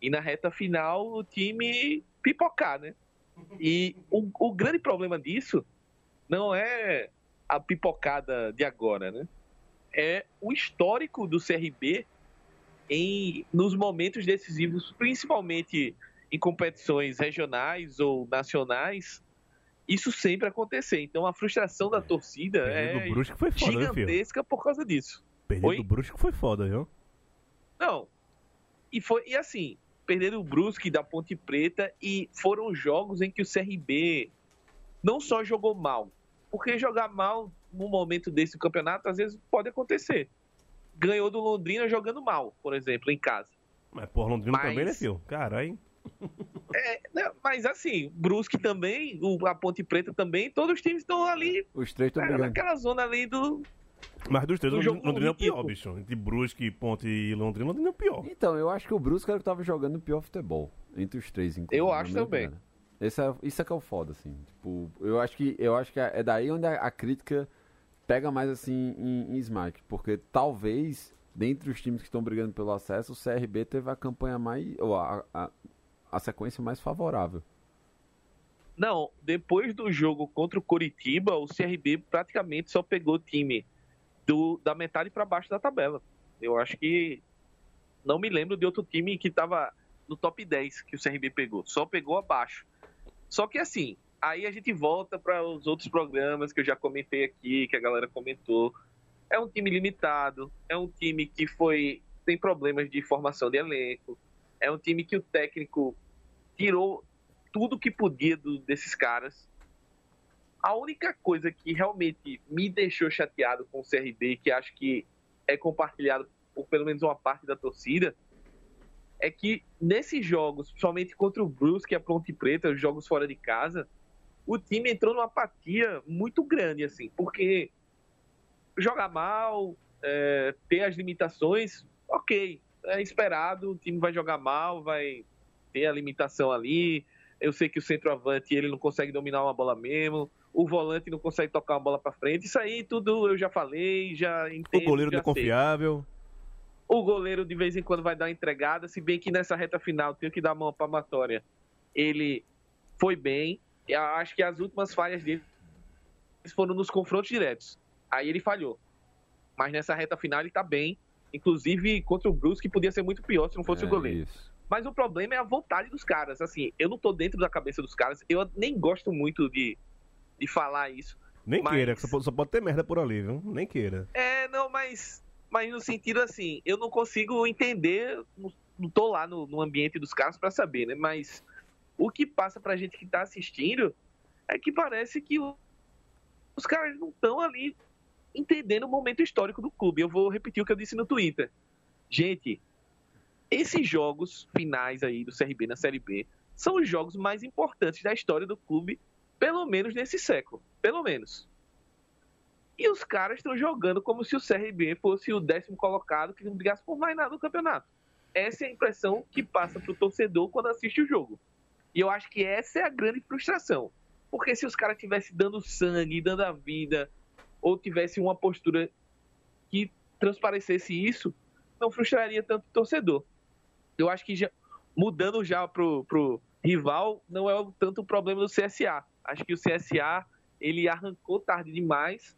F: e na reta final o time pipocar, né? E o, o grande problema disso não é a pipocada de agora, né? É o histórico do CRB em, nos momentos decisivos, principalmente em competições regionais ou nacionais, isso sempre acontecer. Então a frustração da torcida
C: Perder
F: é
C: Brusque foi foda,
F: gigantesca por causa disso.
C: Perder
F: Oi?
C: do Brusque foi foda, viu?
F: Não. E foi e assim, perderam o Brusque da Ponte Preta e foram jogos em que o CRB não só jogou mal, porque jogar mal num momento desse do campeonato às vezes pode acontecer. Ganhou do Londrina jogando mal, por exemplo, em casa.
C: Mas, por Londrina
F: Mas-
C: também, né, filho? Caralho.
F: Né, Mas assim, Brusque também, o- a Ponte Preta também, todos os times estão ali
E: Os três estão brigando.
F: naquela zona ali do.
C: Mas dos três,
F: Do
C: Londrina,
F: jogo
C: Londrina é o pior, bicho. Entre Brusque, Ponte e Londrina, Londrina é o pior.
E: Então, eu acho que o Brusque era o que tava jogando o pior futebol. Entre os três, inclusive.
F: Eu acho também.
E: opinião. Esse é, isso é que é o foda, assim. Tipo, eu acho que, eu acho que é daí onde a, a crítica pega mais, assim, em, em Smack. Porque talvez, dentre os times que estão brigando pelo acesso, o CRB teve a campanha mais... Ou a, a, a sequência mais favorável.
F: Não, depois do jogo contra o Coritiba, o CRB praticamente só pegou time do, da metade para baixo da tabela. Eu acho que não me lembro de outro time que estava no top 10 que o CRB pegou. Só pegou abaixo. Só que assim, aí a gente volta para os outros programas que eu já comentei aqui, que a galera comentou. É um time limitado, é um time que foi tem problemas de formação de elenco, é um time que o técnico tirou tudo que podia do- desses caras. A única coisa que realmente me deixou chateado com o CRB, que acho que é compartilhado por pelo menos uma parte da torcida, é que nesses jogos, principalmente contra o Brusque e a Ponte Preta, os jogos fora de casa, o time entrou numa apatia muito grande, assim, porque jogar mal, é, ter as limitações, ok, é esperado, o time vai jogar mal, vai ter a limitação ali. Eu sei que o centroavante ele não consegue dominar uma bola mesmo, o volante não consegue tocar uma bola para frente. Isso aí tudo eu já falei, já entendo.
C: O goleiro não é confiável.
F: O goleiro de vez em quando vai dar uma entregada, se bem que nessa reta final tem que dar a mão palmatória. Ele foi bem. Eu acho que as últimas falhas dele foram nos confrontos diretos. Aí ele falhou. Mas nessa reta final ele tá bem. Inclusive contra o Brusque podia ser muito pior se não fosse
E: É
F: o goleiro.
E: isso.
F: Mas o problema é a vontade dos caras. Assim, eu não tô dentro da cabeça dos caras. Eu nem gosto muito de, de falar isso.
C: Nem
F: Mas-
C: queira, que só pode, só pode ter merda por ali, viu? Nem queira.
F: É, não, mas, mas no sentido assim, eu não consigo entender, não, tô lá no, no ambiente dos caras pra saber, né? Mas o que passa pra gente que tá assistindo é que parece que o- os caras não estão ali entendendo o momento histórico do clube. Eu vou repetir o que eu disse no Twitter. Gente, esses jogos finais aí do CRB na Série B são os jogos mais importantes da história do clube, pelo menos nesse século. Pelo menos. E os caras estão jogando como se o CRB fosse o décimo colocado que não brigasse por mais nada no campeonato. Essa é a impressão que passa pro torcedor quando assiste o jogo. E eu acho que essa é a grande frustração. Porque se os caras tivessem dando sangue, dando a vida, ou tivesse uma postura que transparecesse isso, não frustraria tanto o torcedor. Eu acho que já, mudando já pro, pro rival, não é o- tanto o problema do CSA. Acho que o CSA ele arrancou tarde demais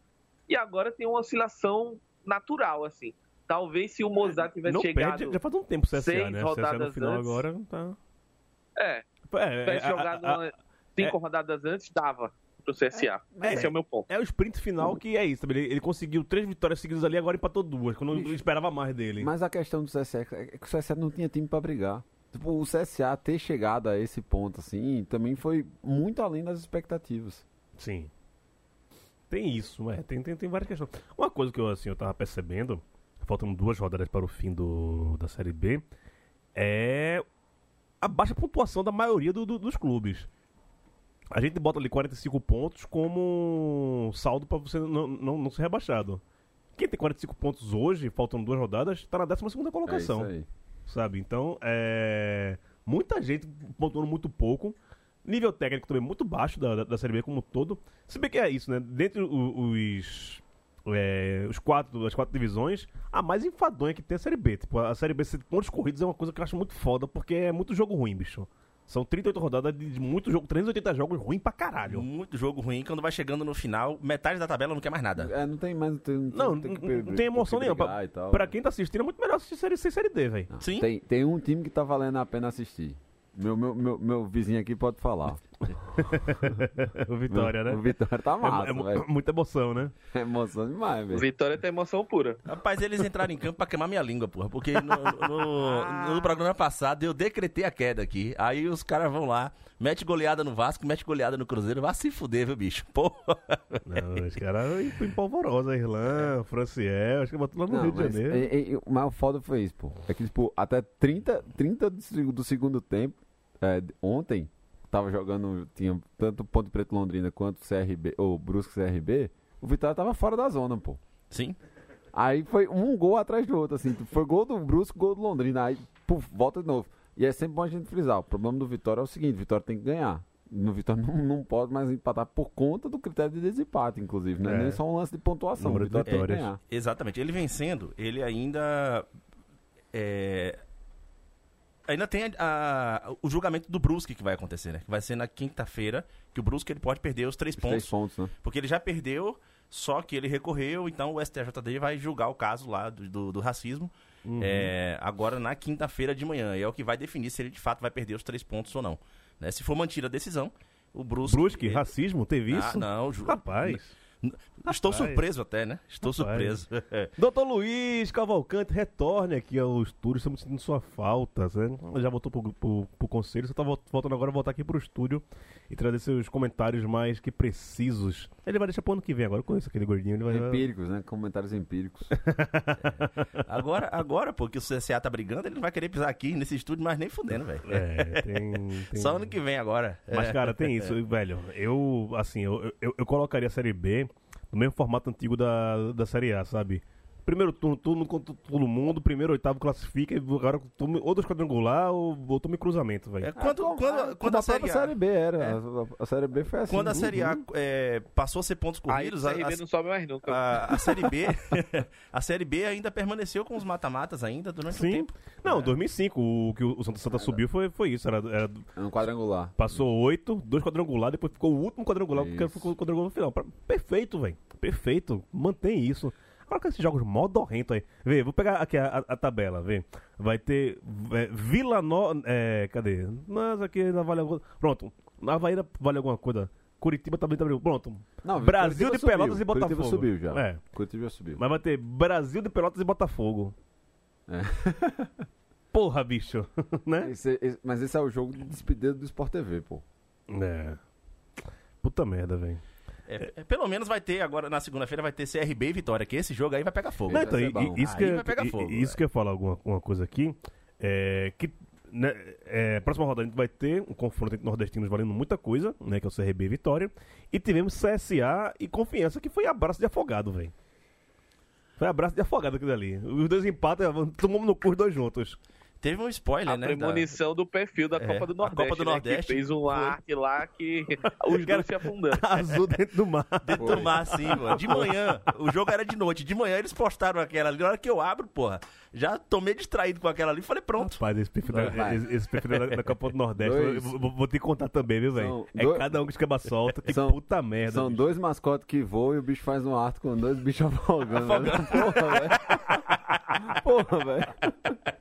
F: e agora tem uma oscilação natural, assim. Talvez se o Mozart tivesse
C: Não
F: chegado.
C: perde, já faz um tempo o CSA,
F: seis
C: né? O CSA no
F: rodadas
C: final
F: antes.
C: agora tá...
F: É,
C: É,
F: tivesse
C: é, a-
F: jogado
C: a-
F: uma- cinco rodadas antes, dava pro CSA. Esse é, o meu ponto.
C: É o sprint final que é isso? Ele, ele conseguiu três vitórias seguidas ali, agora empatou duas, quando eu esperava mais dele.
E: Mas a questão do CSA é que o CSA não tinha time pra brigar. Tipo, o CSA ter chegado a esse ponto, assim, também foi muito além das expectativas.
C: Sim. Tem isso, é, tem, tem, tem várias questões. Uma coisa que eu, assim, eu tava percebendo, faltam duas rodadas para o fim do, da Série B, é a baixa pontuação da maioria do- do- dos clubes. A gente bota ali 45 pontos como saldo para você não, não, não ser rebaixado. Quem tem 45 pontos hoje, faltam duas rodadas, tá na 12 segunda colocação
E: É isso aí.
C: Sabe? Então, é... muita gente pontuando muito pouco. Nível técnico também muito baixo da, da, da Série B como um todo. Se bem que é isso, né? Dentre os, é, os quatro, as quatro divisões, a mais enfadonha que tem é a Série B. Tipo, a Série B pontos corridos é uma coisa que eu acho muito foda, porque é muito jogo ruim, bicho. São 38 rodadas de muito jogo, 380 jogos ruim pra caralho.
D: Muito jogo ruim. Quando vai chegando no final, metade da tabela não quer mais nada.
E: É, não tem mais. Não tem,
C: Não,
E: tem
C: não,
E: que
C: não tem emoção
E: que
C: nenhuma. Pra,
E: tal.
C: pra quem tá assistindo, é muito melhor assistir série e Série D, velho.
D: Sim.
E: Tem, tem um time que tá valendo a pena assistir. Meu, meu, meu, meu vizinho aqui pode falar.
C: o Vitória,
E: O
C: né?
E: Vitória tá
C: É,
E: massa,
C: é
E: velho.
C: muita emoção, né?
E: É emoção demais, velho.
F: Vitória tem emoção pura.
D: Rapaz, eles entraram em campo pra queimar minha língua, porra. Porque no, no- no programa passado eu decretei a queda aqui. Aí os caras vão lá, mete goleada no Vasco, mete goleada no Cruzeiro. Vai se fuder, viu, bicho? Porra.
C: Não, os caras em polvorosa, Irlã, Franciel, acho que botou lá no
E: Não,
C: Rio de
E: mas,
C: Janeiro.
E: é- é- o mais foda foi isso, pô. É que, tipo, até 30, 30 do, seg- do segundo tempo, é, ontem, tava jogando, tinha tanto Ponte Preto Londrina quanto CRB, ou Brusque CRB, o Vitória tava fora da zona, pô.
D: Sim.
E: Aí foi um gol atrás do outro, assim. Foi gol do Brusque, gol do Londrina. Aí, puf, volta de novo. E é sempre bom a gente frisar. O problema do Vitória é o seguinte: o Vitória tem que ganhar. No Vitória não, não pode mais empatar por conta do critério de desempate, inclusive. Não é,
C: É.
E: nem só um lance de pontuação.
C: Número
E: o
C: de
E: Vitória tem que
C: vitórias.
E: ganhar.
D: Exatamente. Ele vencendo, ele ainda. é, ainda tem a- a- o julgamento do Brusque que vai acontecer, né? Que vai ser na quinta-feira, que o Brusque ele pode perder os três
E: Os
D: pontos.
E: três pontos, né?
D: Porque ele já perdeu, só que ele recorreu, então o STJD vai julgar o caso lá do, do- do racismo é, agora na quinta-feira de manhã. E é o que vai definir se ele de fato vai perder os três pontos ou não. né? Se for mantida a decisão, o Brusque.
C: Brusque,
D: ele-
C: racismo, teve
D: Ah,
C: isso?
D: não, ju-
C: Rapaz.
D: Estou
C: Rapaz.
D: surpreso até, né? Estou
C: Rapaz.
D: surpreso.
C: Doutor Luiz Cavalcante, retorne aqui ao estúdio, estamos sentindo sua falta, né? Já voltou pro, pro, pro conselho, você tá vol- voltando agora a voltar aqui pro estúdio e trazer seus comentários mais que precisos. Ele vai deixar pro ano que vem agora, eu conheço aquele gordinho, ele vai...
E: Empíricos, né? Comentários empíricos.
D: Agora, agora, porque o CSA tá brigando, ele não vai querer pisar aqui nesse estúdio, mas nem fudendo, velho.
C: É, tem, tem...
D: Só ano que vem agora.
C: Mas,
D: É.
C: cara, tem isso, velho. Eu, assim, eu, eu, eu colocaria a Série B no mesmo formato antigo da, da Série A, sabe? Primeiro turno, todo mundo contra todo mundo, primeiro, oitavo classifica, e agora tome- ou dois quadrangular ou, ou tome cruzamento, velho.
D: É, quando,
E: como-
D: quando,
E: é,
D: quando
E: como
D: a série A,
E: Série B era.
D: É.
E: A, a- a Série B foi assim.
D: quando a
E: uhum.
D: série A é, passou a ser pontos
F: Aí o
D: corridos, a,
F: CRB não sobe mais nunca.
D: a, a série B, a série B ainda permaneceu com os mata-matas ainda durante
C: Sim.
D: tempo.
C: Não,
D: É.
C: 2005, o que o Santa Santa subiu foi, foi isso. Era, era-
E: É um quadrangular.
C: passou oito, dois quadrangulares, depois ficou o último quadrangular, porque
E: Isso.
C: ficou o quadrangular no final. Perfeito, velho. Perfeito. Mantém isso. Coloca esses jogos modorrento aí. Vê, vou pegar aqui a, a- tabela, vê. Vai ter é, Vila Nova. É, cadê? Mas aqui ainda vale alguma Pronto. Havaí ainda vale alguma coisa. Curitiba também tá Pronto.
E: Não,
C: Brasil
E: Curitiba
C: de Pelotas
E: subiu.
C: e Botafogo.
E: Curitiba subiu já.
C: É.
E: Curitiba já subiu.
C: Mas vai ter Brasil de Pelotas e Botafogo.
E: É.
C: Porra, bicho. né?
E: Esse- esse- mas esse é o jogo de despedida do Sport TV, pô.
C: É. Puta merda, velho.
D: É, é, pelo menos vai ter agora, na segunda-feira, vai ter CRB e Vitória, que esse jogo aí vai pegar fogo.
C: Não, então, e- isso
D: Aí
C: que,
D: vai pegar fogo,
C: isso
D: é.
C: que eu ia falar alguma uma coisa aqui. É que né, é, próxima rodada a gente vai ter um confronto entre nordestinos valendo muita coisa, né? Que é o CRB e Vitória. E tivemos CSA e Confiança, que foi abraço de afogado, velho. Foi abraço de afogado aquilo ali. Os dois empates, tomamos no cu os dois juntos.
D: Teve um spoiler,
F: A
D: né?
F: premonição do perfil da
D: É,
F: Copa do
D: a
F: Nordeste.
D: Copa do
F: né,
D: Nordeste
F: Que fez uma
D: foi-
F: arte lá que os dois se afundando.
C: Azul dentro do mar.
D: Da, dentro do mar, assim, mano. De manhã, o jogo era de noite. De manhã eles postaram aquela ali. Na hora que eu abro, porra, já tomei distraído com aquela ali. Falei, pronto.
C: Rapaz, esse perfil, da,
E: Vai.
C: esse, esse perfil da, da Copa do Nordeste, vou, vou te contar também, viu, velho? É
E: dois-
C: cada um que escaba solta, que
E: São-
C: puta merda.
E: São
C: bicho.
E: dois mascotes que voam e o bicho faz um arte com dois bichos afogando. Porra, velho. Porra, velho.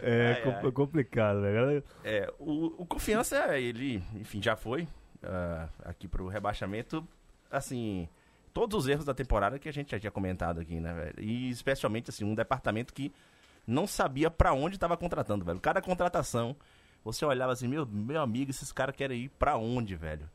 C: É,
D: Ai,
C: com-
D: ai.
C: complicado, velho.
D: É, o, o Confiança, ele, enfim, já foi ah, aqui pro rebaixamento. Assim, todos os erros da temporada que a gente já tinha comentado aqui, né, velho? E especialmente, assim, um departamento que não sabia pra onde tava contratando, velho. Cada contratação, você olhava assim, meu, meu amigo, esses caras querem ir pra onde, velho?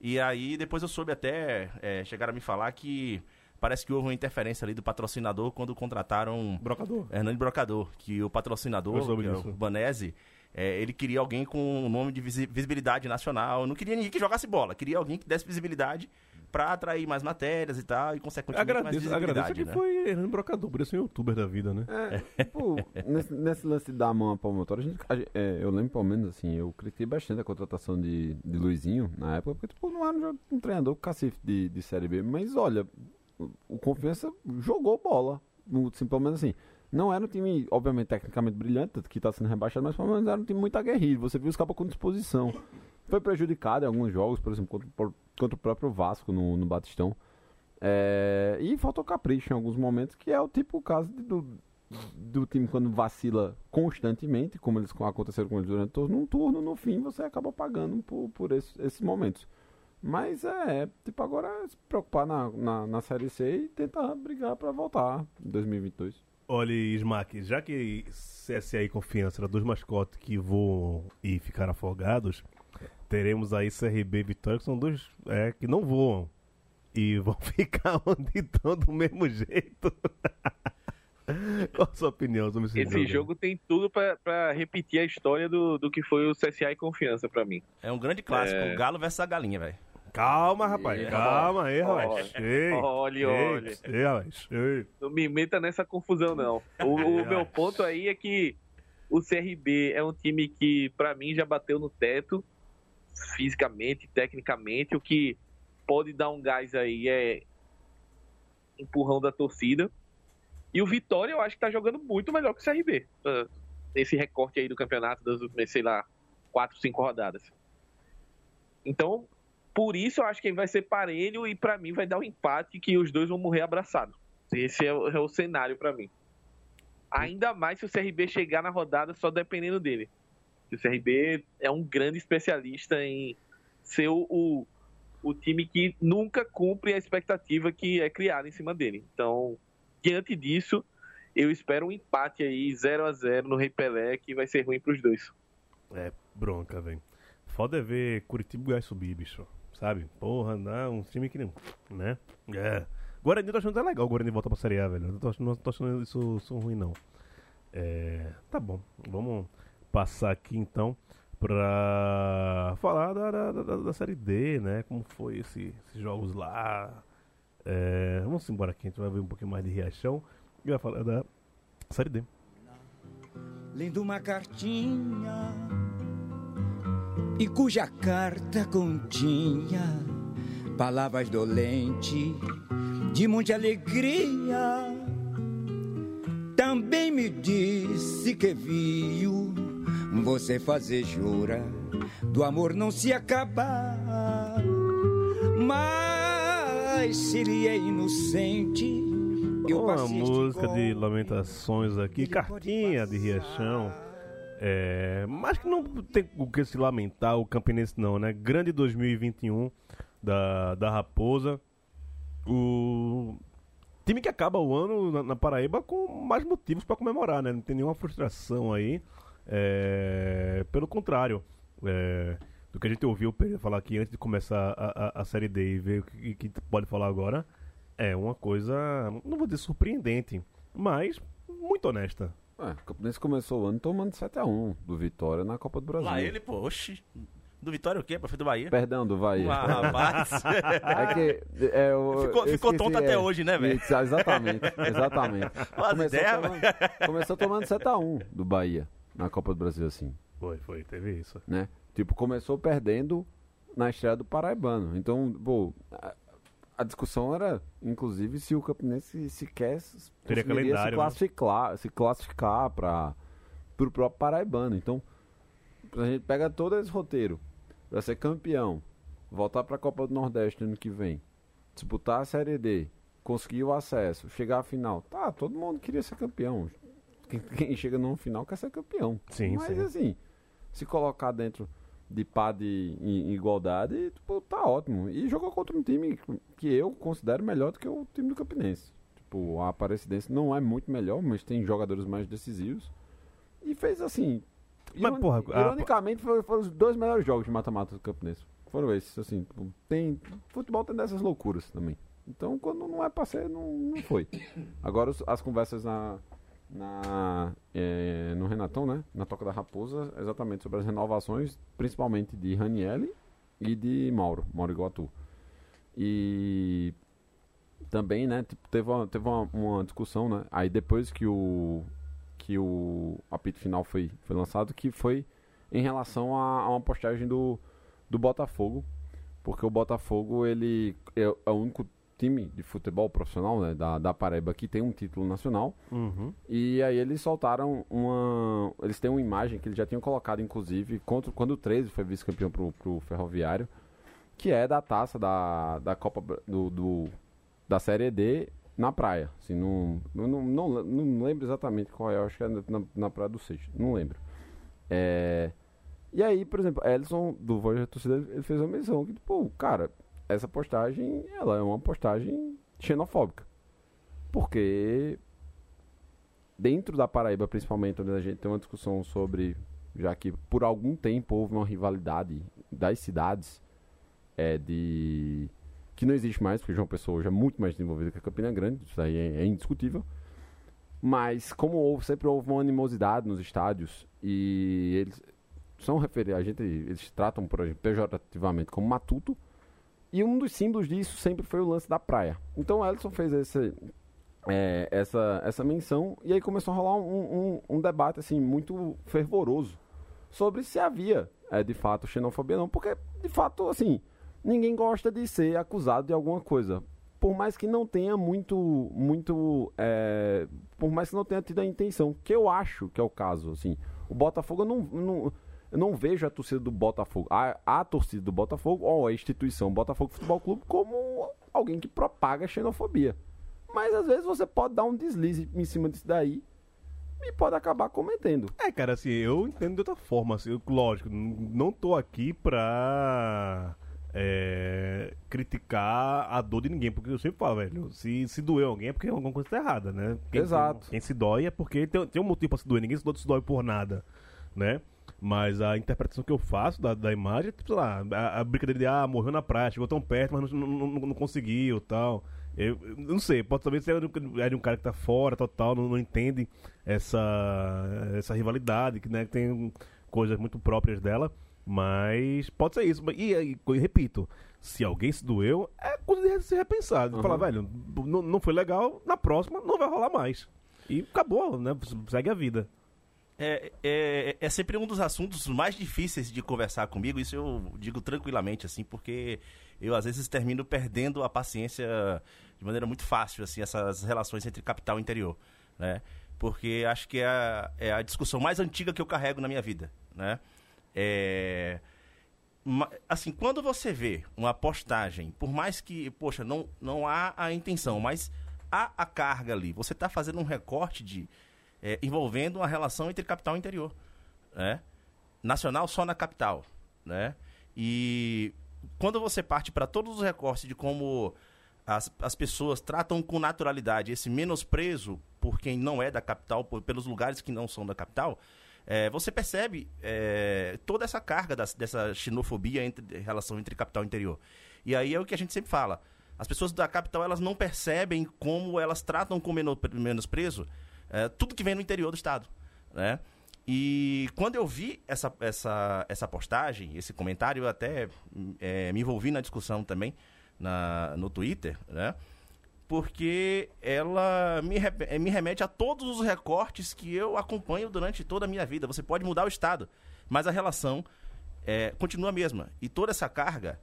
D: E aí, depois eu soube até, é, chegaram a me falar que parece que houve uma interferência ali do patrocinador quando contrataram
C: Brocador.
D: Hernani Brocador, que o patrocinador, é o Banese, é, ele queria alguém com um nome de visi- visibilidade nacional. Não queria ninguém que jogasse bola, queria alguém que desse visibilidade pra atrair mais matérias e tal, e consequentemente mais
C: Agradeço,
D: visibilidade,
C: agradeço que
D: né?
C: foi Hernando Brocador, por isso é um youtuber da vida, né?
E: É, tipo, nesse, nesse lance de dar a mão à palmatória, a gente, a é, eu lembro pelo menos assim, eu critiquei bastante a contratação de, de Luizinho na época, porque tipo, não era um, um treinador cacife de, de Série B, mas olha, o, Confiança jogou bola, no- assim, pelo menos assim. Não era um time, obviamente, tecnicamente brilhante, que tá sendo rebaixado, mas pelo menos era um time muito aguerrido. Você viu os caras com disposição. Foi prejudicado em alguns jogos, por exemplo, contra, pro- contra o próprio Vasco no, no Batistão. É, e faltou capricho em alguns momentos, que é o tipo caso de- do, do time quando vacila constantemente, como eles aconteceram com eles durante todo um turno, no fim você acaba pagando por, por esses, esses momentos. Mas é, tipo, agora é se preocupar na, na, na Série C e tentar brigar pra voltar em 2022.
C: Olha, Smack, já que CSA e Confiança eram dois mascotes que voam e ficaram afogados, teremos aí CRB e Vitória, que são dois é, que não voam. E vão ficar onde estão do mesmo jeito. Qual a sua opinião sobre esse,
F: Esse jogo tem tudo pra, pra repetir a história do, do que foi o CSA e Confiança pra mim.
D: É um grande clássico,
F: É.
D: o Galo versus a galinha, velho.
C: Calma, rapaz, calma aí, rapaz.
F: Olha, olha,
C: ei, ei, rapaz, ei.
F: Não me meta nessa confusão, não. O, o meu ponto aí é que o CRB é um time que, pra mim, já bateu no teto, fisicamente, tecnicamente. O que pode dar um gás aí é empurrão da torcida. E o Vitória, eu acho que tá jogando muito melhor que o CRB. ah, Nesse recorte aí do campeonato das últimas, sei lá, quatro, cinco rodadas. Então, por isso eu acho que vai ser parelho e pra mim vai dar um empate que os dois vão morrer abraçados. Esse é o, é o cenário pra mim. Ainda mais se o CRB chegar na rodada só dependendo dele. O CRB é um grande especialista em ser o, o, o time que nunca cumpre a expectativa que é criada em cima dele. Então, diante disso, eu espero um empate aí 0 a 0 no Rei Pelé, que vai ser ruim pros dois.
C: É, bronca, velho. Foda é ver Curitiba Goiás subir, bicho. Sabe? Porra, não, um time que não. Né? É. Guarani eu tô achando até legal o Guarani voltar pra Série A, velho. Tô, não tô achando isso, isso ruim, não. É. Tá bom. Vamos passar aqui então pra falar da, da, da- da Série D, né? Como foi esse- esses jogos lá. É, vamos embora aqui, a gente vai ver um pouquinho mais de Riachão e vai falar da Série D.
B: lendo uma cartinha e cuja carta continha palavras dolentes de muita alegria. Também me disse que viu você fazer jura do amor não se acabar. Mas se ele é inocente, Eu
C: Uma música de lamentações aqui, cartinha de. Riachão. É, mas que não tem o que se lamentar o Campinense não, né? Grande 2021 da, da Raposa. O time que acaba o ano na, na Paraíba com mais motivos para comemorar, né? Não tem nenhuma frustração aí. É, pelo contrário, é, do que a gente ouviu falar aqui antes de começar a, a, a Série D e ver o que, que pode falar agora, é uma coisa, não vou dizer surpreendente, mas muito honesta.
E: É, o Campinense começou o ano tomando 7x1 do Vitória na Copa do Brasil.
D: Lá ele, pô, oxi. Do Vitória o quê? Prefeito do Bahia?
E: Perdão, do Bahia.
D: Ah, rapaz.
E: É que. É, eu,
D: Ficou-
E: eu
D: ficou
E: esqueci,
D: tonto até hoje, né, velho?
E: Exatamente, exatamente.
D: Faz
E: Começou
D: ideia,
E: tomando, começou tomando 7x1 do Bahia na Copa do Brasil, assim,
C: Foi, foi, teve isso.
E: né? Tipo, começou perdendo na estreia do Paraibano. Então, pô, a, discussão era, inclusive, se o Campinense sequer
C: Teria calendário,
E: se
C: né?
E: classificar, se classificar para o próprio Paraibano. Então, a gente pega todo esse roteiro para ser campeão, voltar para a Copa do Nordeste ano que vem, disputar a Série D, conseguir o acesso, chegar à final. Tá, todo mundo queria ser campeão. Quem, quem chega no final quer ser campeão.
C: Sim,
E: Mas
C: sim.
E: assim, se colocar dentro de pá de igualdade, tipo, tá ótimo. E jogou contra um time que eu considero melhor do que o time do Campinense. Tipo, a Aparecidense não é muito melhor, mas tem jogadores mais decisivos. E fez assim.
C: Mas,
E: ironi-
C: porra, a-
E: ironicamente, foram, foram os dois melhores jogos de mata-mata do Campinense. Foram esses, assim. tipo, tem, futebol tem dessas loucuras também. Então, quando não é pra ser, não, não foi. Agora, as conversas na, na, eh, no Renatão, né? Na Toca da Raposa, exatamente sobre as renovações, principalmente de Ranielli e de Mauro, Mauro Iguatu. E também, né, tipo, teve, uma, teve uma, uma discussão, né? Aí depois que o que o apito final foi, foi lançado, que foi em relação a, a uma postagem do, do Botafogo, porque o Botafogo ele é, é o único time de futebol profissional né, da, da Paraíba que tem um título nacional.
C: Uhum.
E: E aí eles soltaram uma. Eles têm uma imagem que eles já tinham colocado, inclusive, contra, quando o 13 foi vice-campeão pro, pro Ferroviário, que é da taça da, da Copa do, do- da Série D na praia. Assim, não, não, não, não, lembro exatamente qual é, eu acho que é na, na Praia do Seixo, não lembro. É, e aí, por exemplo, Ellison, do Voz da Torcida, ele fez uma menção que, pô, cara, essa postagem, ela é uma postagem xenofóbica. Porque dentro da Paraíba, principalmente, onde a gente tem uma discussão sobre, já que por algum tempo houve uma rivalidade das cidades, é de que não existe mais, porque João Pessoa hoje é muito mais desenvolvido que a Campina Grande, isso aí é, é indiscutível. Mas como houve, sempre houve uma animosidade nos estádios e eles são referidos, a gente, eles tratam por exemplo, pejorativamente como matuto. E um dos símbolos disso sempre foi o lance da praia. Então o Ellison fez esse, é, essa, essa menção e aí começou a rolar um, um, um debate assim muito fervoroso sobre se havia é, de fato xenofobia não, porque de fato assim ninguém gosta de ser acusado de alguma coisa, por mais que não tenha muito muito é, por mais que não tenha tido a intenção, que eu acho que é o caso assim. O Botafogo não, não eu não vejo a torcida do Botafogo, a, a torcida do Botafogo ou a instituição Botafogo Futebol Clube como alguém que propaga xenofobia. Mas às vezes você pode dar um deslize em cima disso daí e pode acabar cometendo.
C: É, cara, assim, eu entendo de outra forma. Assim, eu- lógico, não tô aqui pra é, criticar a dor de ninguém, porque eu sempre falo, velho, se, se doeu alguém é porque alguma coisa tá errada, né? Quem,
E: Exato.
C: Quem se dói é porque tem, tem um motivo pra se doer, ninguém se dói, se dói por nada, né? Mas a interpretação que eu faço da, da imagem tipo, sei lá, a, a brincadeira de, ah, morreu na praia, chegou tão perto, mas não, não, não- não conseguiu tal. Eu, eu não sei, pode talvez ser de- é de um cara que tá fora, total, não, não entende essa, essa rivalidade, que né, que tem coisas muito próprias dela, mas pode ser isso. E, e, e repito, se alguém se doeu, é coisa de se repensar. De
E: Uhum.
C: falar, velho, não, não foi legal, na próxima não vai rolar mais. E acabou, né? Segue a vida.
D: É, é, é sempre um dos assuntos mais difíceis de conversar comigo, isso eu digo tranquilamente, assim, porque eu às vezes termino perdendo a paciência de maneira muito fácil, assim, essas relações entre capital e interior, né? Porque acho que é a, é a discussão mais antiga que eu carrego na minha vida, né? É, assim, quando você vê uma postagem, por mais que, poxa, não, não há a intenção, mas há a carga ali. Você está fazendo um recorte de é, envolvendo uma relação entre capital e interior, né? Nacional só na capital, né? E quando você parte para todos os recortes de como as, as pessoas tratam com naturalidade esse menosprezo por quem não é da capital, por- pelos lugares que não são da capital, é, você percebe é, toda essa carga das- dessa xenofobia entre relação entre capital e interior. E aí é o que a gente sempre fala. As pessoas da capital elas não percebem como elas tratam com meno- menosprezo é, tudo que vem no interior do estado, né? E quando eu vi essa, essa, essa postagem, esse comentário, eu até é, me envolvi na discussão também na, no Twitter, né? Porque ela me, eh, me remete a todos os recortes que eu acompanho durante toda a minha vida. Você pode mudar o estado, mas a relação é, continua a mesma. E toda essa carga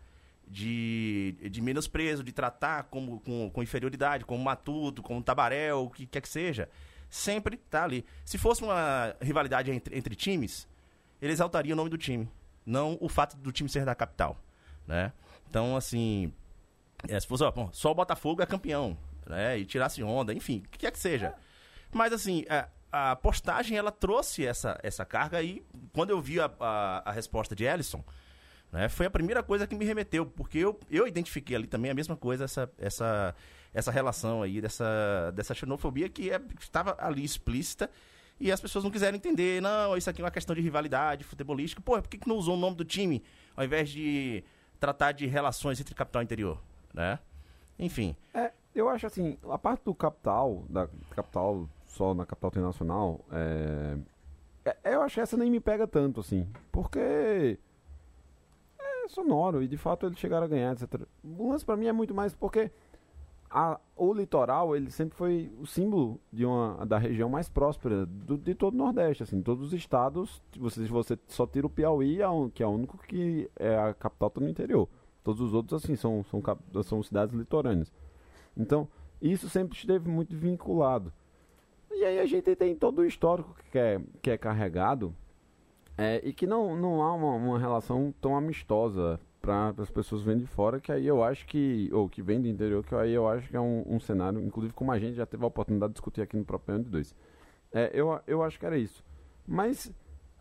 D: de, de menosprezo, de tratar como, com, com inferioridade, como matuto, como tabaréu, o que quer que seja, sempre tá ali. Se fosse uma rivalidade entre, entre times, ele exaltaria o nome do time, não o fato do time ser da capital, né? Então, assim, é, se fosse, ó, só o Botafogo é campeão, né? E tirasse onda, enfim, o que quer que seja. Mas, assim, a, a postagem, ela trouxe essa, essa carga e quando eu vi a, a, a resposta de Ellison, né, foi a primeira coisa que me remeteu, porque eu, eu identifiquei ali também a mesma coisa, essa, essa, essa relação aí, dessa, dessa xenofobia que é- estava ali explícita e as pessoas não quiseram entender, não, isso aqui é uma questão de rivalidade futebolística. Pô, por que, que não usou o nome do time ao invés de tratar de relações entre capital e interior, né? Enfim,
E: É, eu acho assim, a parte do capital, da capital, só na capital internacional, é, é- eu acho que essa nem me pega tanto, assim, porque é sonoro e de fato eles chegaram a ganhar, etc. O lance pra mim é muito mais porque a- o litoral, ele sempre foi o símbolo de uma, da região mais próspera do- de todo o Nordeste, assim, todos os estados, você, você só tira o Piauí, un- que é o único que é a capital tá no interior. Todos os outros, assim, são, são, são cidades litorâneas. Então, isso sempre esteve muito vinculado. E aí a gente tem todo o histórico que é, que é carregado é, e que não, não há uma, uma relação tão amistosa para as pessoas vêm de fora, que aí eu acho que, ou que vêm do interior, que aí eu acho que é um, um cenário, inclusive como a gente já teve a oportunidade de discutir aqui no próprio ano de dois. É, eu, eu acho que era isso. Mas,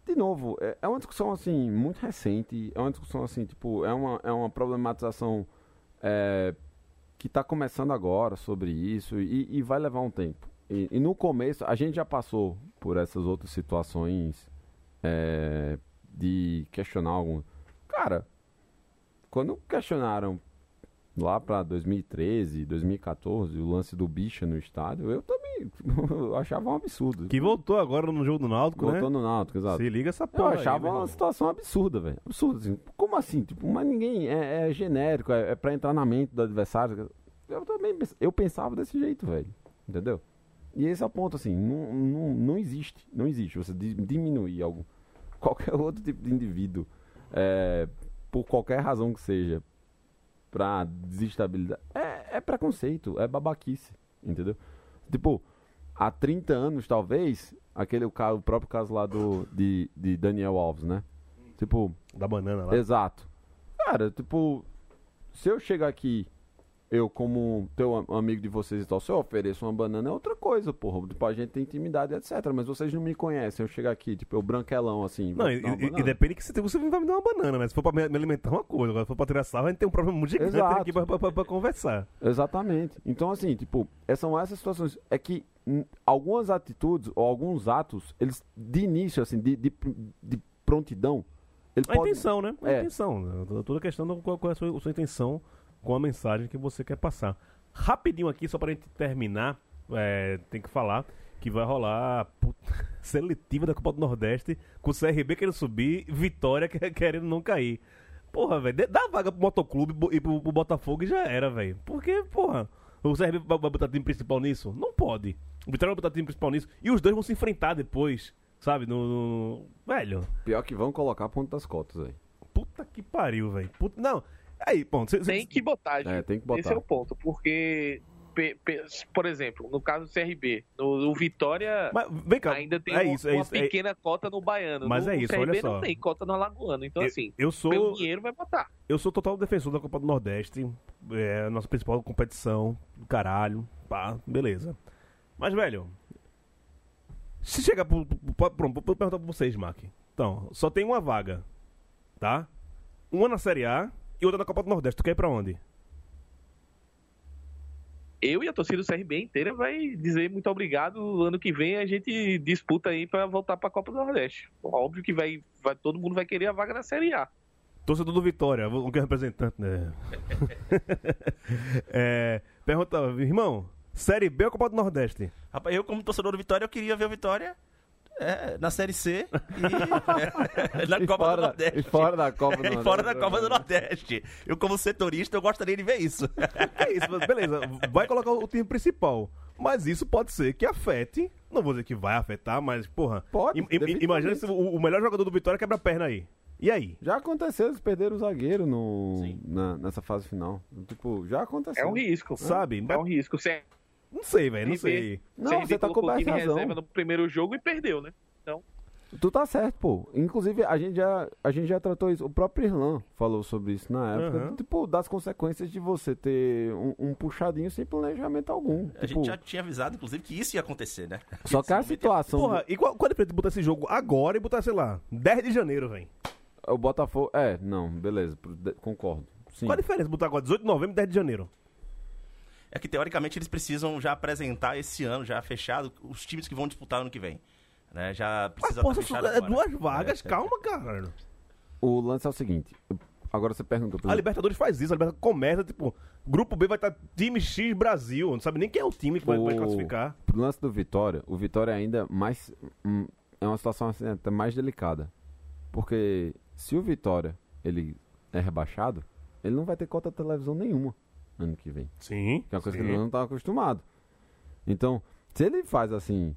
E: de novo, é, é uma discussão assim, muito recente, é uma discussão assim, tipo, é uma, é uma problematização é, que está começando agora sobre isso e, e vai levar um tempo. E, e no começo, a gente já passou por essas outras situações é, de questionar algum. Cara, quando questionaram lá para 2013, 2014, o lance do bicha no estádio, eu também eu achava um absurdo.
C: Que voltou agora no jogo do Náutico,
E: Voltou
C: né?
E: no Náutico, exato.
C: Se liga essa
E: Eu
C: porra aí,
E: achava
C: meu
E: uma situação absurda, velho. Absurda, assim. Como assim? Tipo, mas ninguém. É, é genérico, é, é pra entrar na mente do adversário. Eu também eu pensava desse jeito, velho. Entendeu? E esse é o ponto, assim. Não, não, não existe. Não existe. Você di- diminuir algum, qualquer outro tipo de indivíduo, é, por qualquer razão que seja, pra desestabilidade. É, é preconceito, é babaquice. Entendeu? Tipo, há 30 anos, talvez, aquele o, o próprio caso lá do, de, de Daniel Alves, né? Tipo,
C: Da banana lá.
E: exato. Cara, tipo, se eu chegar aqui, eu como teu am- amigo de vocês e tal, se eu ofereço uma banana é outra coisa, porra. Tipo, a gente tem intimidade, etc. Mas vocês não me conhecem, eu chegar aqui, tipo, eu branquelão, assim.
C: Não, e, e- e depende que você, tem- você vai me dar uma banana, né? Se for pra me me alimentar, é uma coisa. Agora, se for pra tirar sarro, a gente tem um problema muito gigante
E: Exato.
C: aqui pra, pra- pra- pra conversar.
E: Exatamente. Então, assim, tipo, são essas situações. É que hum, algumas atitudes ou alguns atos, eles, de início, assim, de, de, de prontidão, ele
C: A
E: pode...
C: intenção, né? A
E: É.
C: intenção. né? Toda a questão do qual, qual é a sua, a sua intenção com a mensagem que você quer passar. Rapidinho aqui, só pra gente terminar, é, tem que falar que vai rolar a seletiva da Copa do Nordeste com o CRB querendo subir, Vitória que- querendo não cair. Porra, velho, dá vaga pro Motoclube e pro, pro Botafogo e já era, velho. Porque, porra, o CRB vai, vai botar time principal nisso? Não pode. O Vitória vai botar time principal nisso. E os dois vão se enfrentar depois, sabe? No, no- Velho,
E: Pior que vão colocar ponto das cotas aí.
C: Puta que pariu, velho. Puta... Não, aí, bom, cê, cê-
F: Tem que botar, Gil.
E: É, tem que botar.
F: Esse é o ponto, porque, por exemplo, no caso do CRB, no, no Vitória
C: Mas, vem cá,
F: ainda tem
C: é
F: uma,
C: isso, é
F: uma
C: isso. é-
F: pequena cota no Baiano.
C: Mas
F: no,
C: é isso,
F: CRB
C: olha só.
F: não tem cota no Alagoano. Então,
C: eu,
F: assim,
C: eu
F: pelo
C: sou
F: dinheiro vai botar.
C: eu sou total defensor da Copa do Nordeste. É a nossa principal competição caralho. pá, beleza. Mas, velho, se chegar pro, pro, pro, pronto, vou perguntar pra vocês, Mac. Então, só tem uma vaga, tá? Uma na Série A e outra na Copa do Nordeste. Tu quer ir pra onde?
F: Eu e a torcida do CRB inteira vai dizer muito obrigado. Ano que vem a gente disputa aí pra voltar pra Copa do Nordeste. Óbvio que vai, vai, todo mundo vai querer a vaga na Série A.
C: Torcedor do Vitória, o que é representante, né? é, pergunta, irmão, Série B ou Copa do Nordeste?
D: Rapaz, eu como torcedor do Vitória, eu queria ver o Vitória é, na Série C e na
E: E
D: Copa
E: fora-
D: do Nordeste.
E: e fora da Copa do
D: E fora
E: Nordeste,
D: da Copa do? Nordeste. Eu como setorista, eu gostaria de ver isso.
C: É isso, mas beleza, vai colocar o time principal. Mas isso pode ser que afete, não vou dizer que vai afetar, mas, porra,
E: Pode,
C: im- imagina se o, o melhor jogador do Vitória quebra a perna aí. E aí?
E: Já aconteceu, eles perderam o zagueiro no, na- nessa fase final. Tipo, já aconteceu.
F: É um risco.
C: Sabe?
F: É um risco. Você
C: Não sei, velho, não sei.
E: Não, você tá coberto de razão.
F: reserva no primeiro jogo e perdeu, né? Então,
E: Tu tá certo, pô. Inclusive, a gente já, a gente já tratou isso. O próprio Irlan falou sobre isso na época.
C: Aham.
E: Tipo, das consequências de você ter um, um puxadinho sem planejamento algum.
D: A
E: Tipo,
D: gente já tinha avisado, inclusive, que isso ia acontecer, né?
E: Só que a situação.
C: Porra, e qual, qual a diferença de botar esse jogo agora e botar, sei lá, 10 de janeiro, velho?
E: O Botafogo. É, não, beleza. Concordo. Sim.
C: Qual a diferença de botar agora 18 de novembro e 10 de janeiro?
D: É que teoricamente eles precisam já apresentar esse ano, já fechado, os times que vão disputar ano que vem. Né? Já
C: Mas,
D: precisa
C: porra,
D: estar fechado
C: é duas vagas,
D: É, é.
C: calma, cara.
E: O lance é o seguinte. Agora você perguntou.
C: A Libertadores faz isso, a Libertadores começa, tipo, grupo B vai estar time X Brasil, não sabe nem quem é o time que vai, vai
E: O-
C: classificar.
E: Pro lance do Vitória, o Vitória é ainda mais. hum, é uma situação assim, até mais delicada. Porque se o Vitória ele é rebaixado, ele não vai ter cota de televisão nenhuma ano que vem.
C: Sim.
E: Que é uma coisa
C: sim.
E: que ele não tá acostumado. Então, se ele faz assim,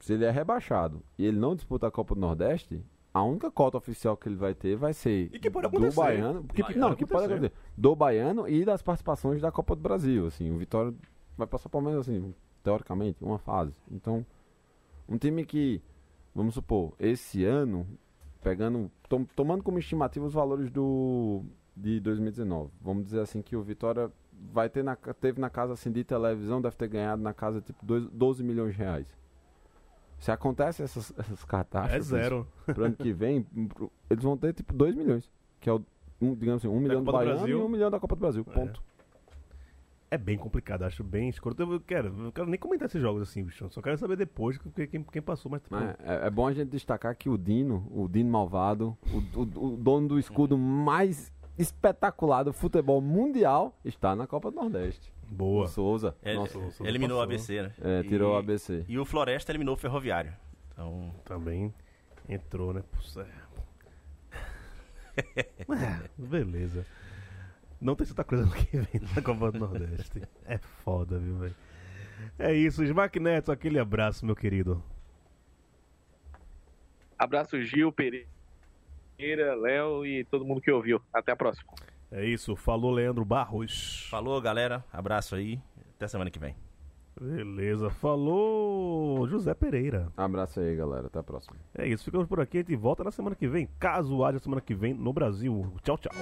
E: se ele é rebaixado e ele não disputa a Copa do Nordeste, a única cota oficial que ele vai ter vai ser
C: E que pode
E: do
C: acontecer.
E: Baiano, que, não, que pode
C: acontecer.
E: acontecer, do Baiano e das participações da Copa do Brasil, assim, o Vitória vai passar pelo menos assim, teoricamente, uma fase. Então, um time que, vamos supor, esse ano pegando, tom- tomando como estimativa os valores do de 2019. Vamos dizer assim que o Vitória vai ter na, teve na casa assim de televisão, deve ter ganhado na casa tipo dois- 12 milhões de reais. Se acontece essas, essas catástrofes
C: É zero.
E: pro ano que vem, eles vão ter tipo 2 milhões, que é o um, digamos assim, um milhão do Baiano
C: Brasil.
E: e um milhão da Copa do Brasil.
C: É.
E: Ponto.
C: É bem complicado, acho bem escuro. Eu quero, eu quero nem comentar esses jogos assim, bicho. Só quero saber depois que- quem, quem passou, tipo,
E: Mas É, é bom a gente destacar que o Dino, o Dino Malvado, o, o- o dono do escudo mais espetacular do futebol mundial, está na Copa do Nordeste.
C: Boa.
E: O Souza.
D: Ele-
E: Nossa,
C: o Souza
D: eliminou o. ABC, né?
E: é,
D: E-
E: tirou o ABC.
D: E o Floresta eliminou o Ferroviário. Então,
C: Também entrou, né? Puxa. É, beleza. Não tem tanta coisa no que vem na Copa do Nordeste. É foda, viu, velho? É isso, Smack Neto, aquele abraço, meu querido.
F: abraço Gil, Pereira, Léo e todo mundo que ouviu. Até a próxima.
C: É isso, falou Leandro Barros.
D: falou, galera. Abraço aí. Até semana que vem.
C: Beleza, falou José Pereira.
E: Abraço aí, galera. Até a próxima.
C: É isso, ficamos por aqui. A gente volta na semana que vem, caso haja semana que vem no Brasil. Tchau, tchau.